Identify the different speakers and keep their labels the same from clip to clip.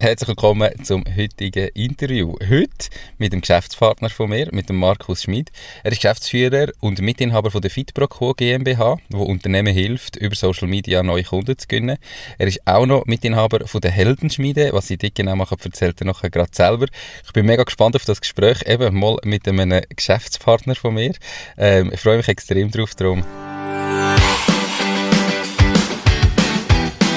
Speaker 1: Herzlich willkommen zum heutigen Interview. Heute mit dem Geschäftspartner von mir, mit dem Markus Schmid. Er ist Geschäftsführer und Mitinhaber von der FitProQuo GmbH, wo Unternehmen hilft, über Social Media neue Kunden zu gewinnen. Er ist auch noch Mitinhaber von der Heldenschmiede. Was sie dort genau machen, erzählt er nachher gerade selber. Ich bin mega gespannt auf das Gespräch, eben mal mit einem Geschäftspartner von mir. Ähm, ich freue mich extrem drauf drum.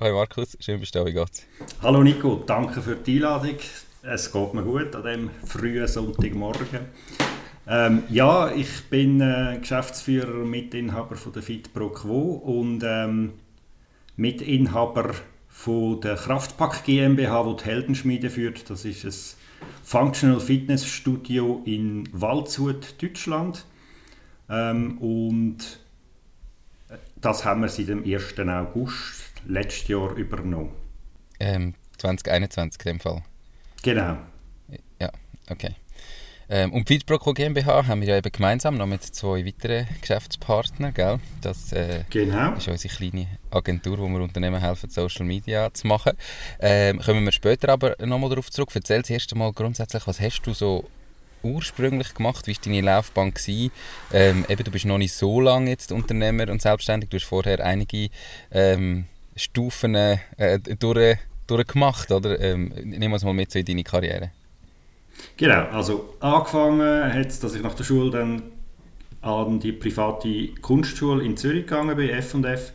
Speaker 1: Hi Markus, schön bist du da, geht's?
Speaker 2: Hallo Nico, danke für die Einladung. Es geht mir gut an diesem frühen Sonntagmorgen. Ähm, ja, ich bin äh, Geschäftsführer und Mitinhaber von der FitPro Quo und ähm, Mitinhaber von der Kraftpack GmbH, wo die Heldenschmiede führt. Das ist ein Functional Fitness Studio in Waldshut, Deutschland. Ähm, und das haben wir seit dem 1. August letztes Jahr übernommen.
Speaker 1: Ähm, 2021 in dem Fall?
Speaker 2: Genau.
Speaker 1: Ja, okay. Ähm, und Feedproco GmbH haben wir ja eben gemeinsam noch mit zwei weiteren Geschäftspartnern, gell? Das äh,
Speaker 2: genau.
Speaker 1: ist unsere kleine Agentur, wo wir Unternehmen helfen, Social Media zu machen. Ähm, kommen wir später aber nochmal darauf zurück. Erzähl zuerst einmal grundsätzlich, was hast du so ursprünglich gemacht? Wie war deine Laufbahn? Ähm, eben, du bist noch nicht so lange jetzt Unternehmer und selbstständig. Du hast vorher einige ähm, Stufen äh, durch, durchgemacht, oder? Ähm, nimm uns mal mit so in deine Karriere.
Speaker 2: Genau, also angefangen hat es, dass ich nach der Schule dann an die private Kunstschule in Zürich gegangen bin, F&F,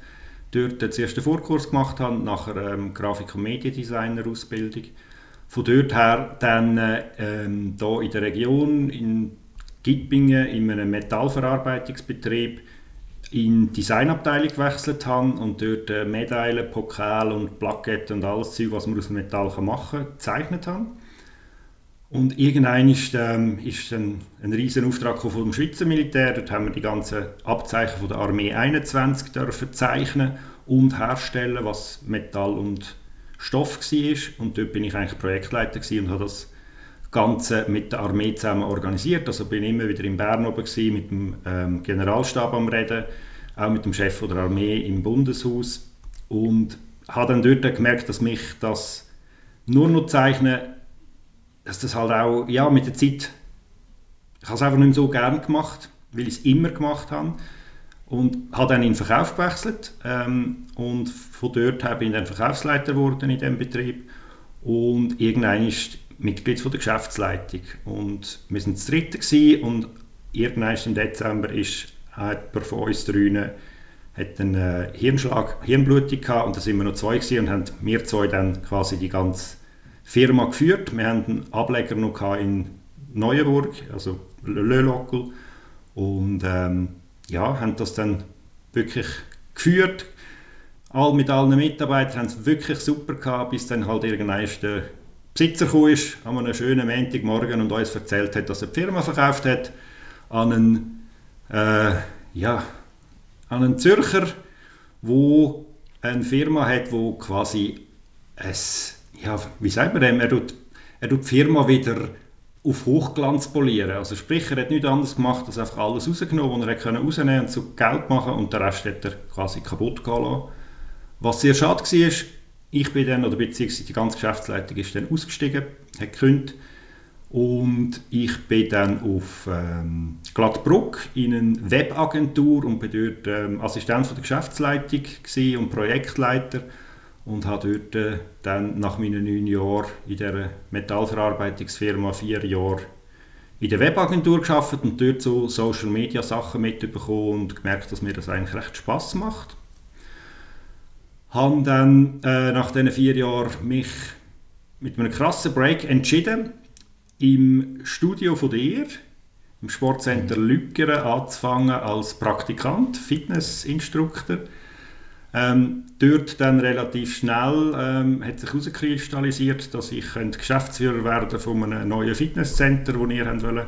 Speaker 2: dort den ersten Vorkurs gemacht habe, nachher ähm, Grafik- und Mediendesigner-Ausbildung. Von dort her dann ähm, hier in der Region, in Gippingen, in einem Metallverarbeitungsbetrieb, in die Designabteilung gewechselt habe und dort äh, Medaillen, Pokal und Plaketten und alles Zeug, was man aus Metall machen kann, gezeichnet habe. Und irgendwann ist, ähm, ist dann ein riesen Auftrag vom Schweizer Militär. Dort haben wir die ganzen Abzeichen von der Armee 21 dürfen zeichnen und herstellen, was Metall und Stoff war. Und dort bin ich eigentlich Projektleiter und habe das Ganze mit der Armee zusammen organisiert. Also bin immer wieder in Bern oben gewesen, mit dem ähm, Generalstab am Reden, auch mit dem Chef der Armee im Bundeshaus. Und habe dann dort gemerkt, dass mich das nur noch zeichnen, dass das halt auch ja, mit der Zeit, ich habe es einfach nicht mehr so gern gemacht, weil ich es immer gemacht habe. Und habe dann in den Verkauf gewechselt ähm, und von dort bin ich dann Verkaufsleiter geworden in diesem Betrieb. Und irgendwann ist Mitglied von der Geschäftsleitung. Und wir waren das dritte und irgendwann im Dezember ist jemand von uns drinnen hat einen äh, Hirnschlag, Hirnblutung gehabt und da sind wir noch zwei gewesen und haben wir zwei dann quasi die ganze Firma geführt. Wir hatten einen Ableger noch in Neuenburg, also Lölockel und ähm, ja, haben das dann wirklich geführt. All mit allen Mitarbeitern haben es wirklich super gehabt, bis dann halt irgendwann Besitzer kam, ist, an einem schönen Montagmorgen und uns erzählt hat, dass er die Firma verkauft hat an einen, äh, ja, an einen Zürcher, wo eine Firma hat, wo quasi es, ja, wie sagt man dem, er tut, er tut die Firma wieder auf Hochglanz polieren. Also sprich, er hat nichts anderes gemacht, als einfach alles rausgenommen, was er konnte rausnehmen und so Geld machen und den Rest hat er quasi kaputt gehen lassen. Was sehr schade war, ich bin dann, oder beziehungsweise die ganze Geschäftsleitung ist dann ausgestiegen, hat gekündigt und ich bin dann auf ähm, Gladbruck in eine Webagentur und bin dort ähm, Assistent von der Geschäftsleitung und Projektleiter und habe dort äh, dann nach meinen neun Jahren in der Metallverarbeitungsfirma vier Jahre in der Webagentur geschafft und dort so Social Media Sachen mitbekommen und gemerkt, dass mir das eigentlich recht Spaß macht. Habe dann äh, nach diesen vier Jahren mich mit einem krassen Break entschieden, im Studio von dir, im Sportcenter Lückeren, anzufangen als Praktikant, Fitnessinstruktor. Ähm, dort dann relativ schnell ähm, hat sich herauskristallisiert, dass ich Geschäftsführer werden von einem neuen Fitnesscenter, das ihr wollt,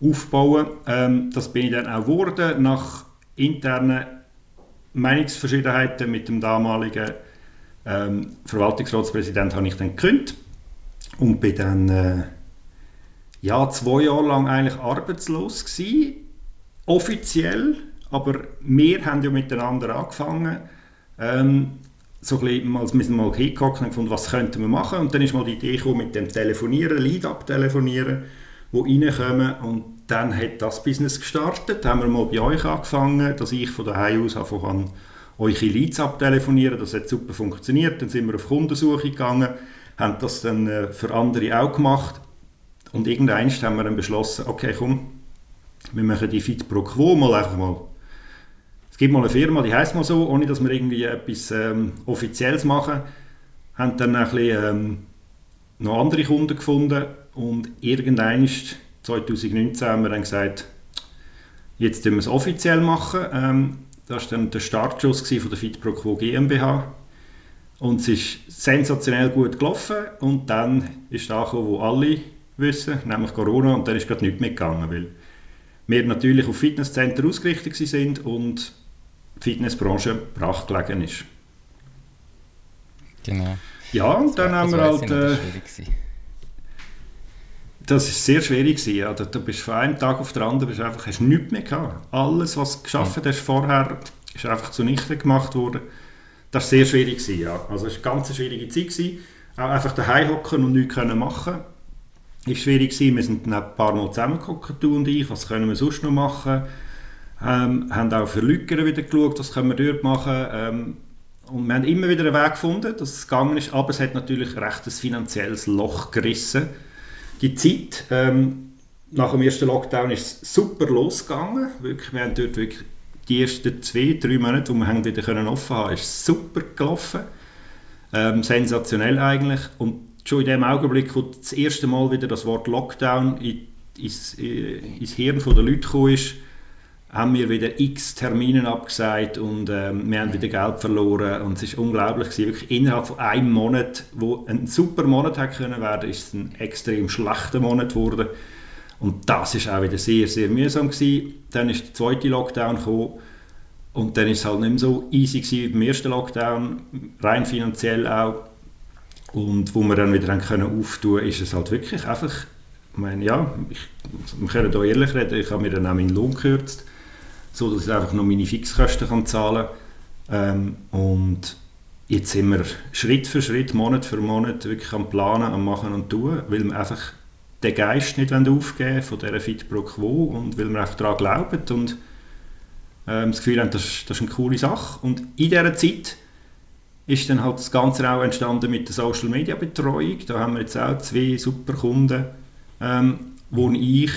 Speaker 2: aufbauen. Ähm, Das bin ich dann auch geworden, nach internen Meinungsverschiedenheiten mit dem damaligen ähm, Verwaltungsratspräsident habe ich dann gekündigt und bin dann äh, ja, zwei Jahre lang eigentlich arbeitslos gewesen, offiziell, aber wir haben ja miteinander angefangen, ähm, so ein bisschen, als wir mal hingeguckt und gefunden, was könnten wir machen. Und dann ist mal die Idee gekommen mit dem Telefonieren, Lead abtelefonieren, wo reinkommen. Und dann hat das Business gestartet, da haben wir mal bei euch angefangen, dass ich von daheim aus anfangen eure Leads abtelefonieren, das hat super funktioniert, dann sind wir auf Kundensuche gegangen, haben das dann äh, für andere auch gemacht. Und irgendwann haben wir dann beschlossen, okay komm, wir machen die Fit pro Quo mal einfach mal. Es gibt mal eine Firma, die heißt mal so, ohne dass wir irgendwie etwas ähm, Offizielles machen, haben dann ein bisschen, ähm, noch andere Kunden gefunden. Und irgendwann 2019 haben wir dann gesagt, jetzt müssen wir es offiziell machen. Ähm, das war dann der Startschuss von der Quo GmbH. Und es ist sensationell gut gelaufen. Und dann ist da gekommen, wo alle wissen, nämlich Corona. Und dann ist gerade nichts mehr gegangen, weil wir natürlich auf Fitnesscenter ausgerichtet sind und die Fitnessbranche brach gelegen ist.
Speaker 1: Genau.
Speaker 2: Ja, und dann haben wir halt... Das ist sehr schwierig gewesen. Da, du bist von einem Tag auf den anderen bist einfach, hast nichts mehr gehabt. Alles, was du geschafft ja. hast vorher, ist einfach zunichte gemacht worden. Das war sehr schwierig gewesen, ja. Also es war eine ganz schwierige Zeit gewesen. Auch einfach daheim hocken und nichts können machen. Ist schwierig gewesen. Wir sind dann ein paar Mal zusammengekommen, du und ich. Was können wir sonst noch machen? Ähm, haben auch für Lückeren wieder geschaut, was können wir dort machen. Ähm, und wir haben immer wieder einen Weg gefunden, dass es gegangen ist, aber es hat natürlich recht ein finanzielles Loch gerissen die Zeit ähm, nach dem ersten Lockdown ist super losgegangen. Wirklich, wir haben dort wirklich die ersten zwei, drei Monate, wo wir haben wieder können offen haben, ist super gelaufen. Ähm, sensationell eigentlich. Und schon in dem Augenblick, wo das erste Mal wieder das Wort Lockdown in, ins, ins Hirn der Leute gekommen ist, haben wir wieder x Termine abgesagt und ähm, wir haben wieder Geld verloren und es war unglaublich gewesen. Wirklich innerhalb von einem Monat, wo ein super Monat hätte können werden, ist es ein extrem schlechter Monat geworden und das ist auch wieder sehr, sehr mühsam gewesen. Dann ist der zweite Lockdown gekommen und dann ist es halt nicht mehr so easy gewesen wie beim ersten Lockdown, rein finanziell auch und wo wir dann wieder haben können auftun, ist es halt wirklich einfach ich meine, ja, ich, wir können hier ehrlich reden, ich habe mir dann auch meinen Lohn gekürzt so dass ich einfach noch meine Fixkosten kann zahlen kann. Ähm, und jetzt sind wir Schritt für Schritt, Monat für Monat wirklich am Planen, am Machen und Tun, weil wir einfach den Geist nicht aufgeben von dieser Fit Pro Quo und weil wir einfach daran glauben und ähm, das Gefühl haben, das, das ist eine coole Sache. Und in dieser Zeit ist dann halt das Ganze auch entstanden mit der Social Media Betreuung. Da haben wir jetzt auch zwei super Kunden, ähm, wo ich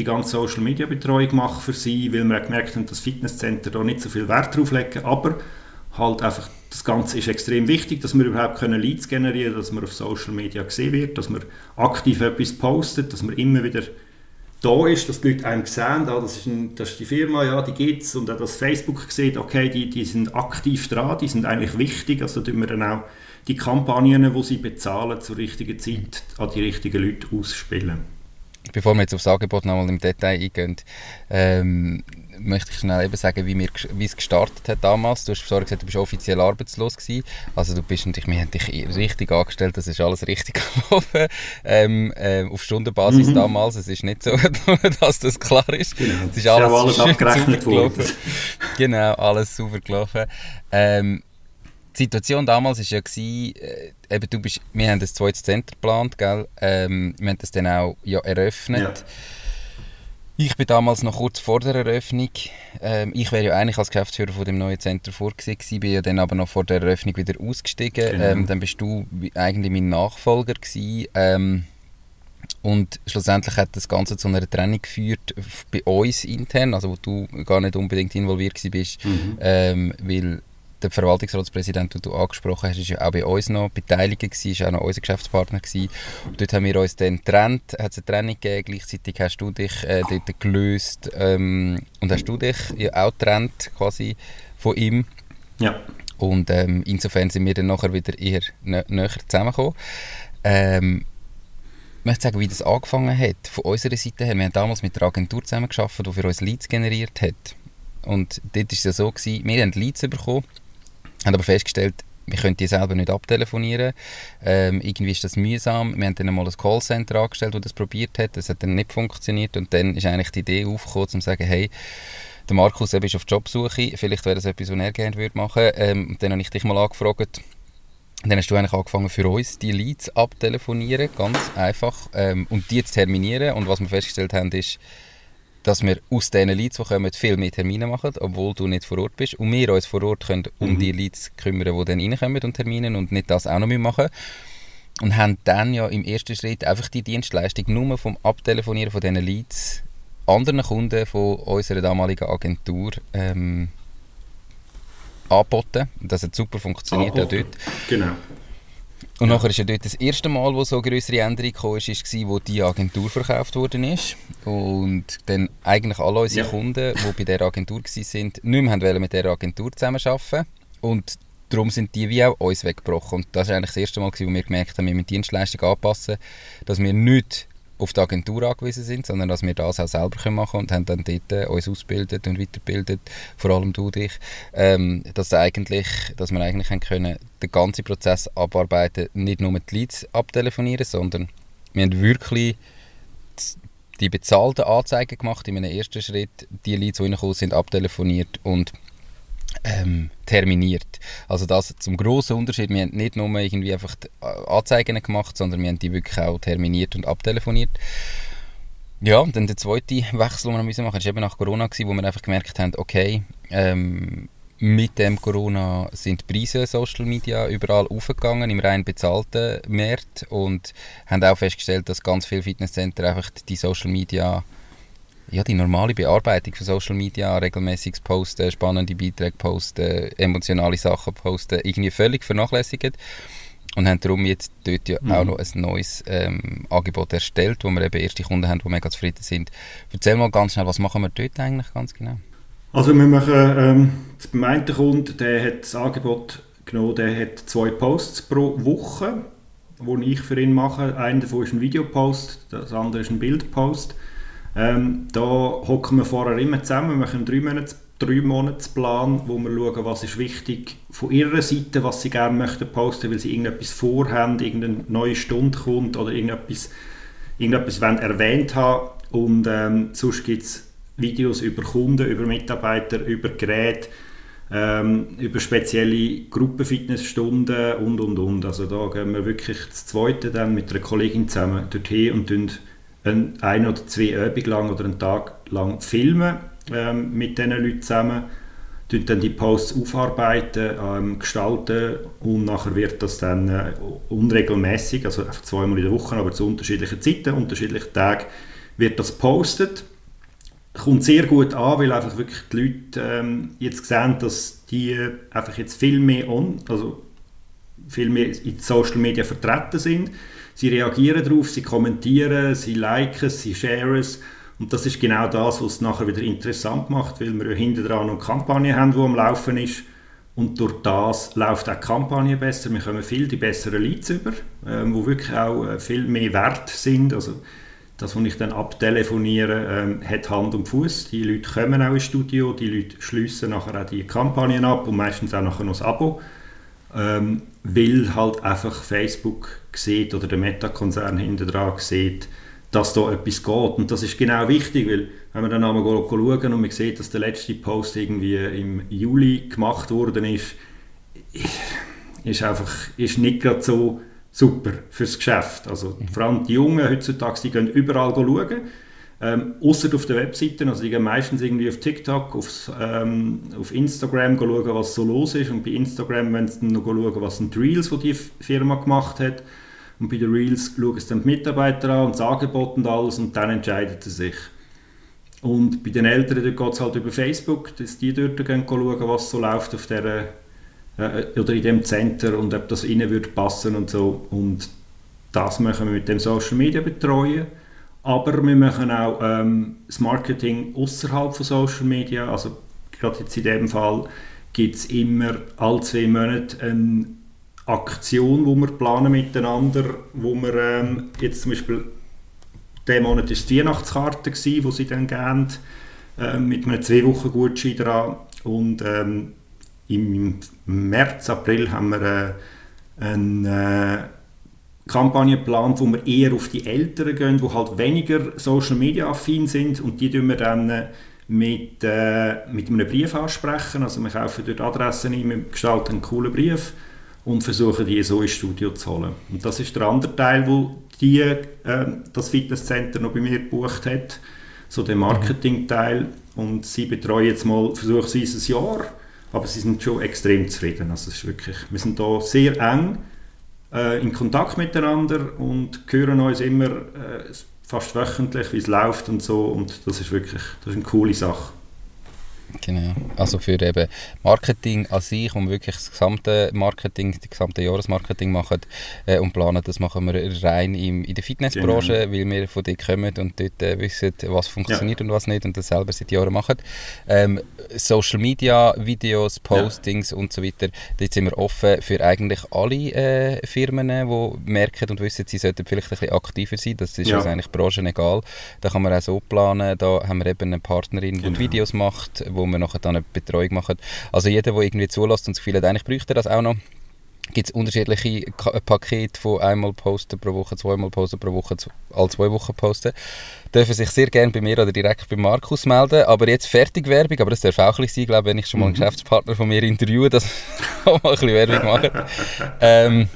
Speaker 2: die ganze Social Media Betreuung mache für sie, weil wir gemerkt haben, dass Fitnesscenter da nicht so viel Wert drauf legen, aber halt einfach das Ganze ist extrem wichtig, dass wir überhaupt können Leads generieren, dass man auf Social Media gesehen wird, dass man aktiv etwas postet, dass man immer wieder da ist, dass die Leute einem sehen, ah, das, ist ein, das ist die Firma, ja, die gibt es und auch das Facebook sieht, okay, die, die sind aktiv dran, die sind eigentlich wichtig, also tun wir dann auch die Kampagnen, die sie bezahlen, zur richtigen Zeit an die richtigen Leute ausspielen
Speaker 1: bevor wir jetzt aufs Angebot nochmal im Detail eingehen, ähm, möchte ich schnell eben sagen, wie, wir, wie es gestartet hat damals. Du hast gesagt, du bist offiziell arbeitslos gewesen. Also du bist natürlich, wir haben dich richtig angestellt, das ist alles richtig gelaufen. Ähm, äh, auf Stundenbasis mhm. damals, es ist nicht so, dass das klar ist.
Speaker 2: Genau. Es ist alles, alles abgerechnet
Speaker 1: worden. genau, alles super gelaufen. Ähm, die Situation damals war ja, gewesen, äh, eben, du bist, wir haben das zweites Center geplant, gell? Ähm, wir haben das dann auch ja, eröffnet. Ja. Ich bin damals noch kurz vor der Eröffnung. Ähm, ich wäre ja eigentlich als Geschäftsführer von dem neuen Center vorgesehen bin ja dann aber noch vor der Eröffnung wieder ausgestiegen. Genau. Ähm, dann bist du eigentlich mein Nachfolger gewesen. Ähm, Und schlussendlich hat das Ganze zu einer Trennung geführt bei uns intern, also wo du gar nicht unbedingt involviert bist, mhm. ähm, weil der Verwaltungsratspräsident, den du angesprochen hast, ist ja auch bei uns noch beteiligt gewesen, ist auch noch unser Geschäftspartner gewesen. Und dort haben wir uns dann getrennt, hat es eine Trennung gegeben, gleichzeitig hast du dich äh, dort gelöst ähm, und hast du dich ja auch getrennt quasi von ihm.
Speaker 2: Ja.
Speaker 1: Und ähm, insofern sind wir dann nachher wieder eher nä näher zusammengekommen. Ähm, ich möchte sagen, wie das angefangen hat, von unserer Seite her. Wir haben damals mit der Agentur zusammengearbeitet, die für uns Leads generiert hat. Und dort war es ja so, gewesen, wir haben Leads bekommen haben aber festgestellt, wir können die selber nicht abtelefonieren. Ähm, irgendwie ist das mühsam. Wir haben dann einmal ein Callcenter angestellt, das das probiert hat. Das hat dann nicht funktioniert. Und dann ist eigentlich die Idee aufgekommen, zu sagen, hey, der Markus ist auf Jobsuche, vielleicht wäre das etwas, was er gerne würde machen ähm, Und dann habe ich dich mal angefragt. dann hast du eigentlich angefangen für uns die Leads abtelefonieren, ganz einfach, ähm, und die zu terminieren. Und was wir festgestellt haben, ist, dass wir aus diesen Leads, die kommen, viel mehr Termine machen, obwohl du nicht vor Ort bist. Und wir uns vor Ort können um mhm. die Leads kümmern, die dann reinkommen und Termine und nicht das auch noch machen Und haben dann ja im ersten Schritt einfach die Dienstleistung nur vom Abtelefonieren von diesen Leads anderen Kunden von unserer damaligen Agentur ähm, angeboten. Das hat super funktioniert auch dort.
Speaker 2: Genau.
Speaker 1: Und ja. nachher ist ja dort das erste Mal, wo so eine größere Änderung kam, ist, ist, wo die Agentur verkauft worden ist. Und dann eigentlich alle unsere ja. Kunden, die bei dieser Agentur waren, nicht mehr mit dieser Agentur zusammenarbeiten Und darum sind die wie auch uns weggebrochen. Und das war eigentlich das erste Mal, wo wir gemerkt haben, wir müssen die Dienstleistung anpassen, dass wir nicht auf die Agentur angewiesen sind, sondern dass wir das auch selber machen können und haben dann dort äh, uns ausgebildet und weitergebildet, vor allem du dich, ähm, dass, eigentlich, dass wir eigentlich können den ganzen Prozess abarbeiten, nicht nur die Leads abtelefonieren, sondern wir haben wirklich die bezahlten Anzeigen gemacht in einem ersten Schritt, die Leads, die reingekommen sind, abtelefoniert und ähm, terminiert. Also das zum grossen Unterschied. Wir haben nicht nur irgendwie einfach Anzeigen gemacht, sondern wir haben die wirklich auch terminiert und abtelefoniert. Ja, und dann der zweite Wechsel, den wir müssen machen war eben nach Corona, gewesen, wo wir einfach gemerkt haben, okay, ähm, mit dem Corona sind die Preise Social Media überall aufgegangen, im rein bezahlten Markt und haben auch festgestellt, dass ganz viele Fitnesscenter einfach die Social Media ja, die normale Bearbeitung von Social Media, regelmäßiges Posten, spannende Beiträge posten, emotionale Sachen posten, irgendwie völlig vernachlässigt. Und haben darum jetzt dort ja mhm. auch noch ein neues ähm, Angebot erstellt, wo wir eben erste Kunden haben, die mega zufrieden sind. Erzähl mal ganz schnell, was machen wir dort eigentlich ganz genau?
Speaker 2: Also wir machen, ähm, beim einen Kunden, der hat das Angebot genommen, der hat zwei Posts pro Woche, die ich für ihn mache. Einer davon ist ein Videopost, das andere ist ein Bildpost. Ähm, da hocken wir vorher immer zusammen, wir machen einen drei Monats, drei Monatsplan, wo wir schauen, was ist wichtig von ihrer Seite, was sie gerne möchten posten, weil sie irgendetwas vorhaben, irgendeine neue Stunde kommt oder irgendetwas, irgendetwas wollen erwähnt haben. Und ähm, sonst gibt es Videos über Kunden, über Mitarbeiter, über Geräte, ähm, über spezielle Gruppenfitnessstunden und und und. Also da gehen wir wirklich das Zweite dann mit einer Kollegin zusammen dorthin und ein, ein oder zwei Übungen lang oder einen Tag lang filmen ähm, mit diesen Leuten zusammen, dann die Posts aufarbeiten, ähm, gestalten und nachher wird das dann äh, unregelmäßig, also einfach zweimal in der Woche, aber zu unterschiedlichen Zeiten, unterschiedlichen Tagen, wird das postet. Kommt sehr gut an, weil einfach wirklich die Leute ähm, jetzt sehen, dass die einfach jetzt viel mehr on, also viel mehr in Social Media vertreten sind sie reagieren darauf, sie kommentieren, sie liken, sie sharen es. Und das ist genau das, was es nachher wieder interessant macht, weil wir ja hinten dran eine Kampagne haben, die am Laufen ist. Und durch das läuft auch die Kampagne besser. Wir kommen viel die besseren Leads über, ähm, wo wirklich auch äh, viel mehr wert sind. Also das, was ich dann abtelefoniere, ähm, hat Hand und Fuß. Die Leute kommen auch ins Studio, die Leute schließen nachher auch die Kampagnen ab und meistens auch nachher noch das Abo. Ähm, weil halt einfach Facebook sieht oder der Meta-Konzern hinter dran sieht, dass da etwas geht. Und das ist genau wichtig, weil wenn man dann einmal schauen und man sieht, dass der letzte Post irgendwie im Juli gemacht worden ist, ist einfach ist nicht gerade so super fürs Geschäft. Also vor allem die Jungen heutzutage, die gehen überall schauen. Ähm, Außer auf den Webseiten, also die gehen meistens irgendwie auf TikTok, auf, ähm, auf Instagram schauen, was so los ist. Und bei Instagram wollen sie dann noch schauen, was die Reels, die die Firma gemacht hat Und bei den Reels schauen es dann die Mitarbeiter an und das Angebot und alles und dann entscheidet er sich. Und bei den Eltern geht es halt über Facebook, dass die dort gehen schauen, was so läuft auf der, äh, oder in dem Center und ob das ihnen würde passen und so. Und das machen wir mit dem Social Media betreuen. Aber wir machen auch ähm, das Marketing außerhalb von Social Media. Also gerade jetzt in dem Fall gibt es immer alle zwei Monate eine Aktion, wo wir planen miteinander, wo wir ähm, jetzt zum Beispiel diesen Monat war die Weihnachtskarte, die sie dann geben, äh, mit einem zwei Wochen Gutschein dran. Und ähm, im März, April haben wir äh, eine äh, Kampagne geplant, wo wir eher auf die Älteren gehen, die halt weniger Social Media affin sind und die tun wir dann äh, mit, äh, mit einem Brief ansprechen. Also wir kaufen dort Adressen ein, wir gestalten einen coolen Brief und versuchen die so ins Studio zu holen. Und das ist der andere Teil, wo die äh, das Fitnesscenter noch bei mir gebucht hat, so der Marketing-Teil. Und sie betreuen jetzt mal versuchsweise ein Jahr, aber sie sind schon extrem zufrieden. Also es ist wirklich, wir sind da sehr eng äh, in Kontakt miteinander und hören uns immer äh, fast wöchentlich, wie es läuft und so. Und das ist wirklich das ist eine coole Sache.
Speaker 1: Genau. Also für eben Marketing an sich, um wirklich das gesamte Marketing, das gesamte Jahresmarketing machen äh, und planen, das machen wir rein im, in der Fitnessbranche, genau. weil wir von dort kommen und dort äh, wissen, was funktioniert ja. und was nicht und das selber seit Jahren machen. Ähm, Social Media, Videos, Postings ja. und so weiter, dort sind wir offen für eigentlich alle äh, Firmen, die merken und wissen, sie sollten vielleicht ein bisschen aktiver sein. Das ist ja. uns eigentlich Branchen egal. Da kann man auch so planen. Da haben wir eben eine Partnerin, die genau. Videos macht, wo wir nachher dann eine Betreuung machen. Also jeder, der irgendwie zulässt und das Gefühl hat, eigentlich bräuchte das auch noch, gibt es unterschiedliche Pakete von einmal posten pro Woche, zweimal posten pro Woche, alle zwei Wochen posten dürfen sich sehr gerne bei mir oder direkt bei Markus melden. Aber jetzt fertig Werbung, aber das darf auch ein sein, glaube wenn ich schon mal einen mhm. Geschäftspartner von mir interviewe, dass auch mal ein bisschen Werbung machen. ähm,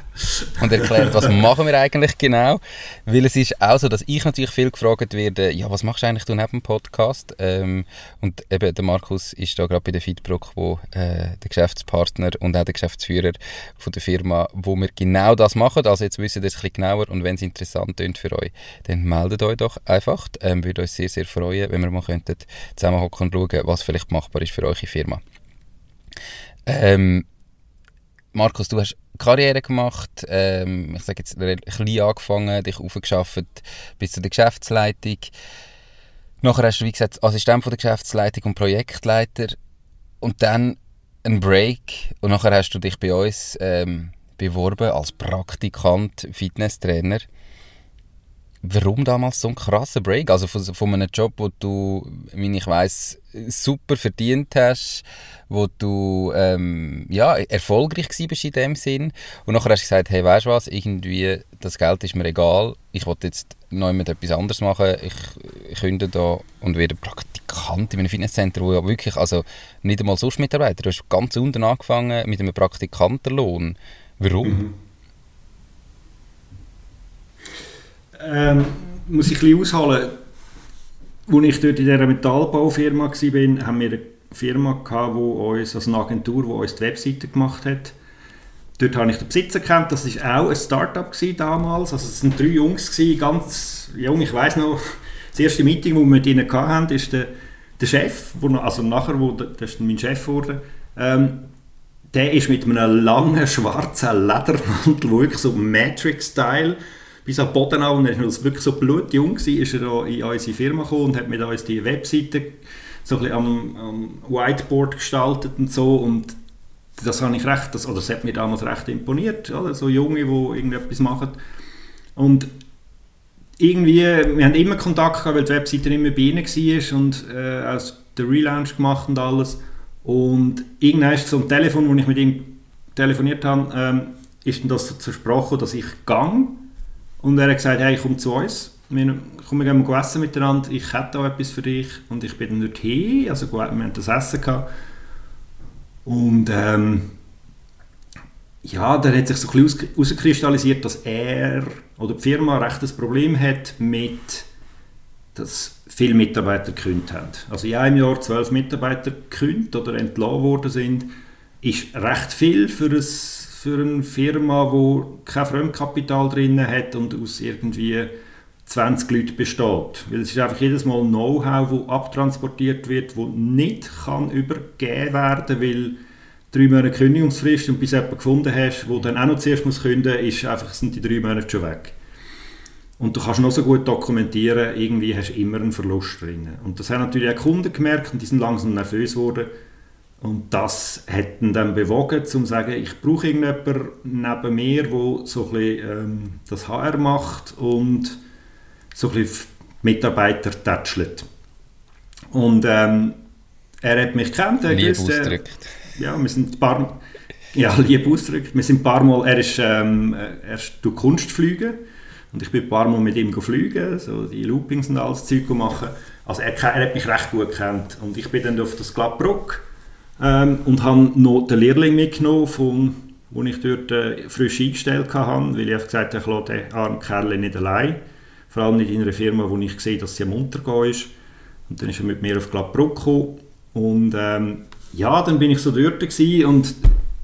Speaker 1: und erklärt, was machen wir eigentlich genau. Weil es ist auch so, dass ich natürlich viel gefragt werde, ja, was machst du eigentlich du neben dem Podcast? Ähm, und eben der Markus ist da gerade bei der Feedbrook, wo äh, der Geschäftspartner und auch der Geschäftsführer von der Firma, wo wir genau das machen. Also jetzt wissen wir das ein bisschen genauer und wenn es interessant klingt für euch, dann meldet euch doch einfach macht. Ähm, würde uns sehr, sehr freuen, wenn wir mal könnten zusammenhocken und schauen, was vielleicht machbar ist für eure Firma. Ähm, Markus, du hast Karriere gemacht, ähm, ich sage jetzt klein angefangen, dich aufgeschafft bis zu der Geschäftsleitung. Nachher hast du, wie gesagt, Assistent von der Geschäftsleitung und Projektleiter und dann ein Break und nachher hast du dich bei uns ähm, beworben als Praktikant, Fitnesstrainer. Warum damals so ein krasser Break? Also von, von einem Job, wo du, wie ich weiß, super verdient hast, wo du ähm, ja, erfolgreich bist in dem Sinn. Und nachher hast du gesagt, hey, weißt du was, irgendwie, das Geld ist mir egal, ich will jetzt neu mit etwas anderes machen, ich, künde da und werde Praktikant in einem Fitnesscenter, wo ja wirklich, also nicht einmal sonst Mitarbeiter, du hast ganz unten angefangen mit einem Praktikantenlohn. Warum? Mhm.
Speaker 2: Ähm, muss ich ein bisschen ausholen. Als ich dort in dieser Metallbaufirma war, haben wir eine Firma, gehabt, wo uns, also eine Agentur, die uns die Webseite gemacht hat. Dort habe ich den Besitzer kennt. Das war auch ein Start-up damals. Also es waren drei Jungs, gewesen, ganz jung. Ich weiß noch, das erste Meeting, das wir mit ihnen hatten, ist der, der Chef, wo, also nachher, wo, das ist mein Chef geworden, ähm, der ist mit einem langen schwarzen Ledermantel, wirklich so Matrix-Style, bis am Boden an, und er war wirklich so blutjung, war, ist er in unsere Firma gekommen und hat mit uns die Webseite so ein am, am, Whiteboard gestaltet und so. Und das habe ich recht, das, oder das hat mir damals recht imponiert, oder? so Junge, die irgendetwas machen. Und irgendwie, wir haben immer Kontakt gehabt, weil die Webseite immer bei ihnen war und äh, auch den Relaunch gemacht und alles. Und irgendwann ist so ein Telefon, wo ich mit ihm telefoniert habe, ähm, ist dann das zur Sprache, dass ich gang und er hat gesagt, hey, komm zu uns. Wir, komm, wir gehen essen miteinander. Ich hätte auch etwas für dich. Und ich bin dann dort hin. Also wir haben das Essen gehabt. Und ähm, ja, da hat sich so ein bisschen herauskristallisiert, dass er oder die Firma recht ein Problem hat mit, dass viele Mitarbeiter gekündigt haben. Also in einem Jahr zwölf Mitarbeiter gekündigt oder entlassen worden sind, ist recht viel für ein für eine Firma, die kein Fremdkapital drin hat und aus irgendwie 20 Leuten besteht. Weil es ist einfach jedes Mal Know-how, das abtransportiert wird, das nicht kann übergeben werden weil drei Monate Kündigungsfrist und bis jemanden gefunden hast, der dann auch noch zuerst muss muss, ist einfach, sind die drei Monate schon weg. Und du kannst noch so gut dokumentieren, irgendwie hast du immer einen Verlust drin. Und das haben natürlich auch Kunden gemerkt und die sind langsam nervös geworden. Und das hat dann bewogen, um zu sagen, ich brauche irgendjemanden neben mir, der so ein bisschen, ähm, das HR macht und so ein bisschen Mitarbeiter tätschelt. Und ähm, er hat mich kennt.
Speaker 1: Er gewusst, äh,
Speaker 2: ja, wir sind ein paar ja, lieb ausgedrückt. Wir sind ein paar Mal, er ist, ähm, er ist durch Kunst fliegen und ich bin ein paar Mal mit ihm geflogen, so die Loopings und alles Zeug machen. Also er, er, hat mich recht gut kennt und ich bin dann auf das Gladbruck ähm, und habe noch den Lehrling mitgenommen, von, wo ich dort äh, frisch eingestellt habe, weil ich gesagt habe, ich lasse den armen Kerl nicht allein. Vor allem nicht in einer Firma, wo ich sehe, dass sie am Untergehen ist. Und dann ist er mit mir auf Gladbruck gekommen und ähm, ja, dann bin ich so dort und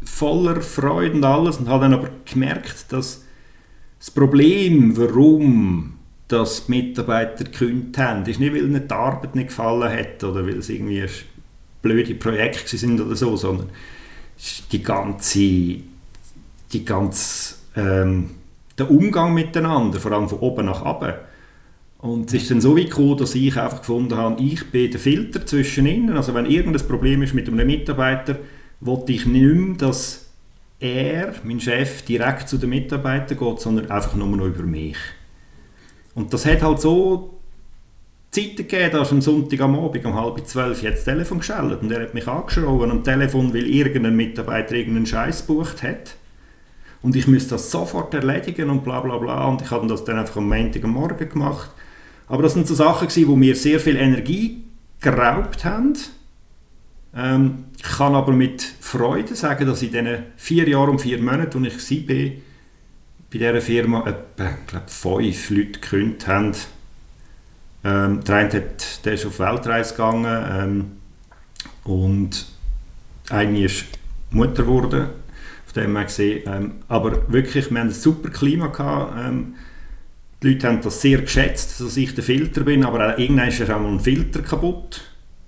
Speaker 2: voller Freude und alles und habe dann aber gemerkt, dass das Problem, warum dass die Mitarbeiter gekündigt haben, ist nicht, weil ihnen die Arbeit nicht gefallen hat oder weil es irgendwie blöde Projekte sind oder so, sondern die ganze, die ganze ähm, der Umgang miteinander, vor allem von oben nach unten. Und es ist dann so weit gekommen, dass ich einfach gefunden habe, ich bin der Filter zwischen ihnen. Also wenn irgendein Problem ist mit einem Mitarbeiter, wollte ich nicht mehr, dass er, mein Chef, direkt zu den Mitarbeitern geht, sondern einfach nur noch über mich. Und das hat halt so Zeiten gegeben, da ist am Sonntag am Abend um halb zwölf jetzt Telefon geschellt und er hat mich angeschrien am Telefon, weil irgendein Mitarbeiter irgendeinen Scheiß gebucht hat. Und ich müsste das sofort erledigen und bla bla bla. Und ich habe das dann einfach am Montag am Morgen gemacht. Aber das sind so Sachen, die mir sehr viel Energie geraubt haben. Ähm, ich kann aber mit Freude sagen, dass in diesen vier Jahren und vier Monaten, als ich war, bei dieser Firma etwa ich glaube, fünf Leute gekündigt haben. Ähm, der eine hat, der ist auf Weltreise gegangen ähm, und eine ist Mutter geworden, auf dem man gesehen. Ähm, aber wirklich, wir hatten ein super Klima gehabt. Ähm, die Leute haben das sehr geschätzt, dass ich der Filter bin, aber irgendwann ist auch mal ein Filter kaputt.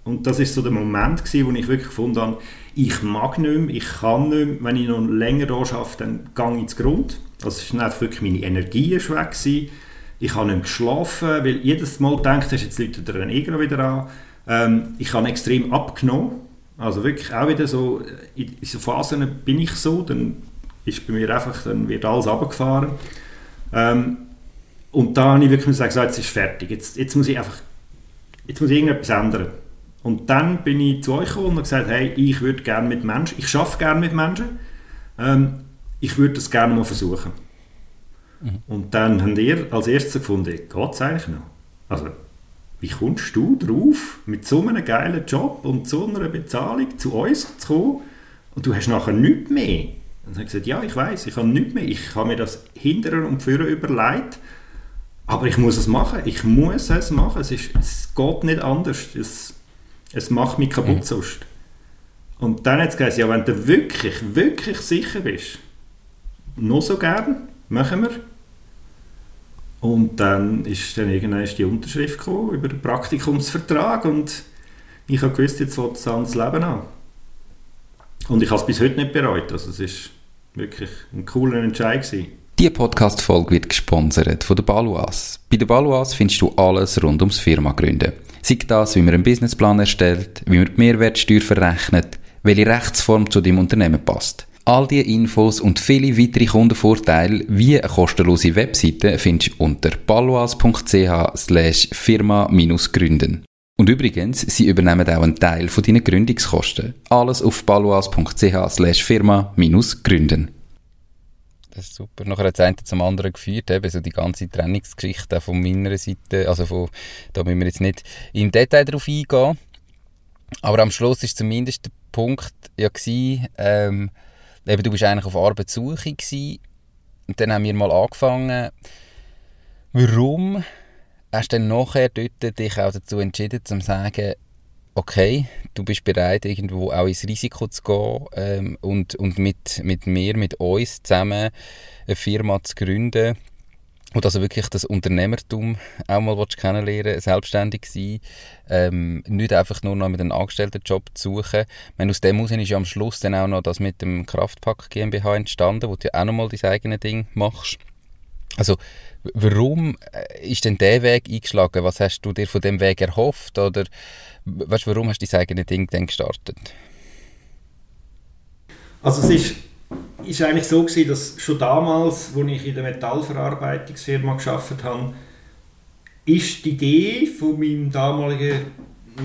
Speaker 2: Und das ist so der Moment, gewesen, wo ich wirklich gefunden habe, ich mag nicht mehr, ich kann nicht mehr, wenn ich noch länger hier arbeite, dann gehe ich ins Grund. Das ist wirklich meine Energie weg gewesen. Ich habe nicht geschlafen, weil jedes Mal denkt, jetzt läutet der Ego wieder an. Ähm, ich habe extrem abgenommen. Also wirklich auch wieder so, in so Phasen bin ich so, dann ist bei mir einfach, dann wird alles abgefahren. Ähm, und da habe ich wirklich gesagt, jetzt ist fertig, jetzt, jetzt muss ich einfach, jetzt muss ich irgendetwas ändern. Und dann bin ich zu euch gekommen und habe gesagt, hey, ich würde gerne mit Menschen, ich arbeite gerne mit Menschen, ähm, ich würde das gerne mal versuchen. Mhm. Und dann habt ihr als erstes gefunden, geht es eigentlich noch? Also, wie kommst du drauf, mit so einem geilen Job und so einer Bezahlung zu uns zu kommen und du hast nachher nichts mehr? Und dann habe ich gesagt, ja, ich weiß, ich habe nichts mehr. Ich habe mir das hinterher und vorher überlegt aber ich muss es machen. Ich muss es machen. Es, ist, es geht nicht anders. Es, es macht mich kaputt mhm. sonst. Und dann hat es gesagt, ja, wenn du wirklich, wirklich sicher bist, noch so gern, machen wir. Und dann ist dann irgendwann die Unterschrift gekommen über den Praktikumsvertrag und ich habe gewusst, jetzt will es ans Leben an. Und ich habe es bis heute nicht bereut. Also es ist wirklich ein cooler Entscheid gewesen.
Speaker 3: Die Podcast-Folge wird gesponsert von der Baluas. Bei der Baluas findest du alles rund ums Firma gründen. Sei das, wie man einen Businessplan erstellt, wie man die Mehrwertsteuer verrechnet, welche Rechtsform zu deinem Unternehmen passt. All diese Infos und viele weitere Kundenvorteile wie eine kostenlose Webseite findest du unter baluas.ch slash firma-gründen. Und übrigens, sie übernehmen auch einen Teil von deinen Gründungskosten. Alles auf baluas.ch slash firma-gründen.
Speaker 1: Das ist super. Nachher hat einen zum anderen geführt, eben so die ganze Trennungsgeschichte von meiner Seite. Also von, da müssen wir jetzt nicht im Detail darauf eingehen. Aber am Schluss ist zumindest der Punkt ja gewesen, ähm, eben, du bist eigentlich auf Arbeitssuche gewesen. Und dann haben wir mal angefangen, warum hast du dann nachher dort dich auch dazu entschieden, zu sagen, okay, du bist bereit, irgendwo auch ins Risiko zu gehen ähm, und, und mit, mit mir, mit uns zusammen eine Firma zu gründen und also wirklich das Unternehmertum auch mal kennenlernen, selbstständig sein, ähm, nicht einfach nur noch mit einem Angestelltenjob zu suchen. Meine, aus dem heraus ist ja am Schluss dann auch noch das mit dem Kraftpack GmbH entstanden, wo du auch noch mal dein eigenes Ding machst. Also, warum äh, ist denn der Weg eingeschlagen? Was hast du dir von dem Weg erhofft? Oder weißt, warum hast du dein eigenes Ding dann gestartet?
Speaker 2: Also es ist ist eigentlich so gewesen, dass schon damals, als ich in der Metallverarbeitungsfirma geschafft habe, ist die Idee von meinem damaligen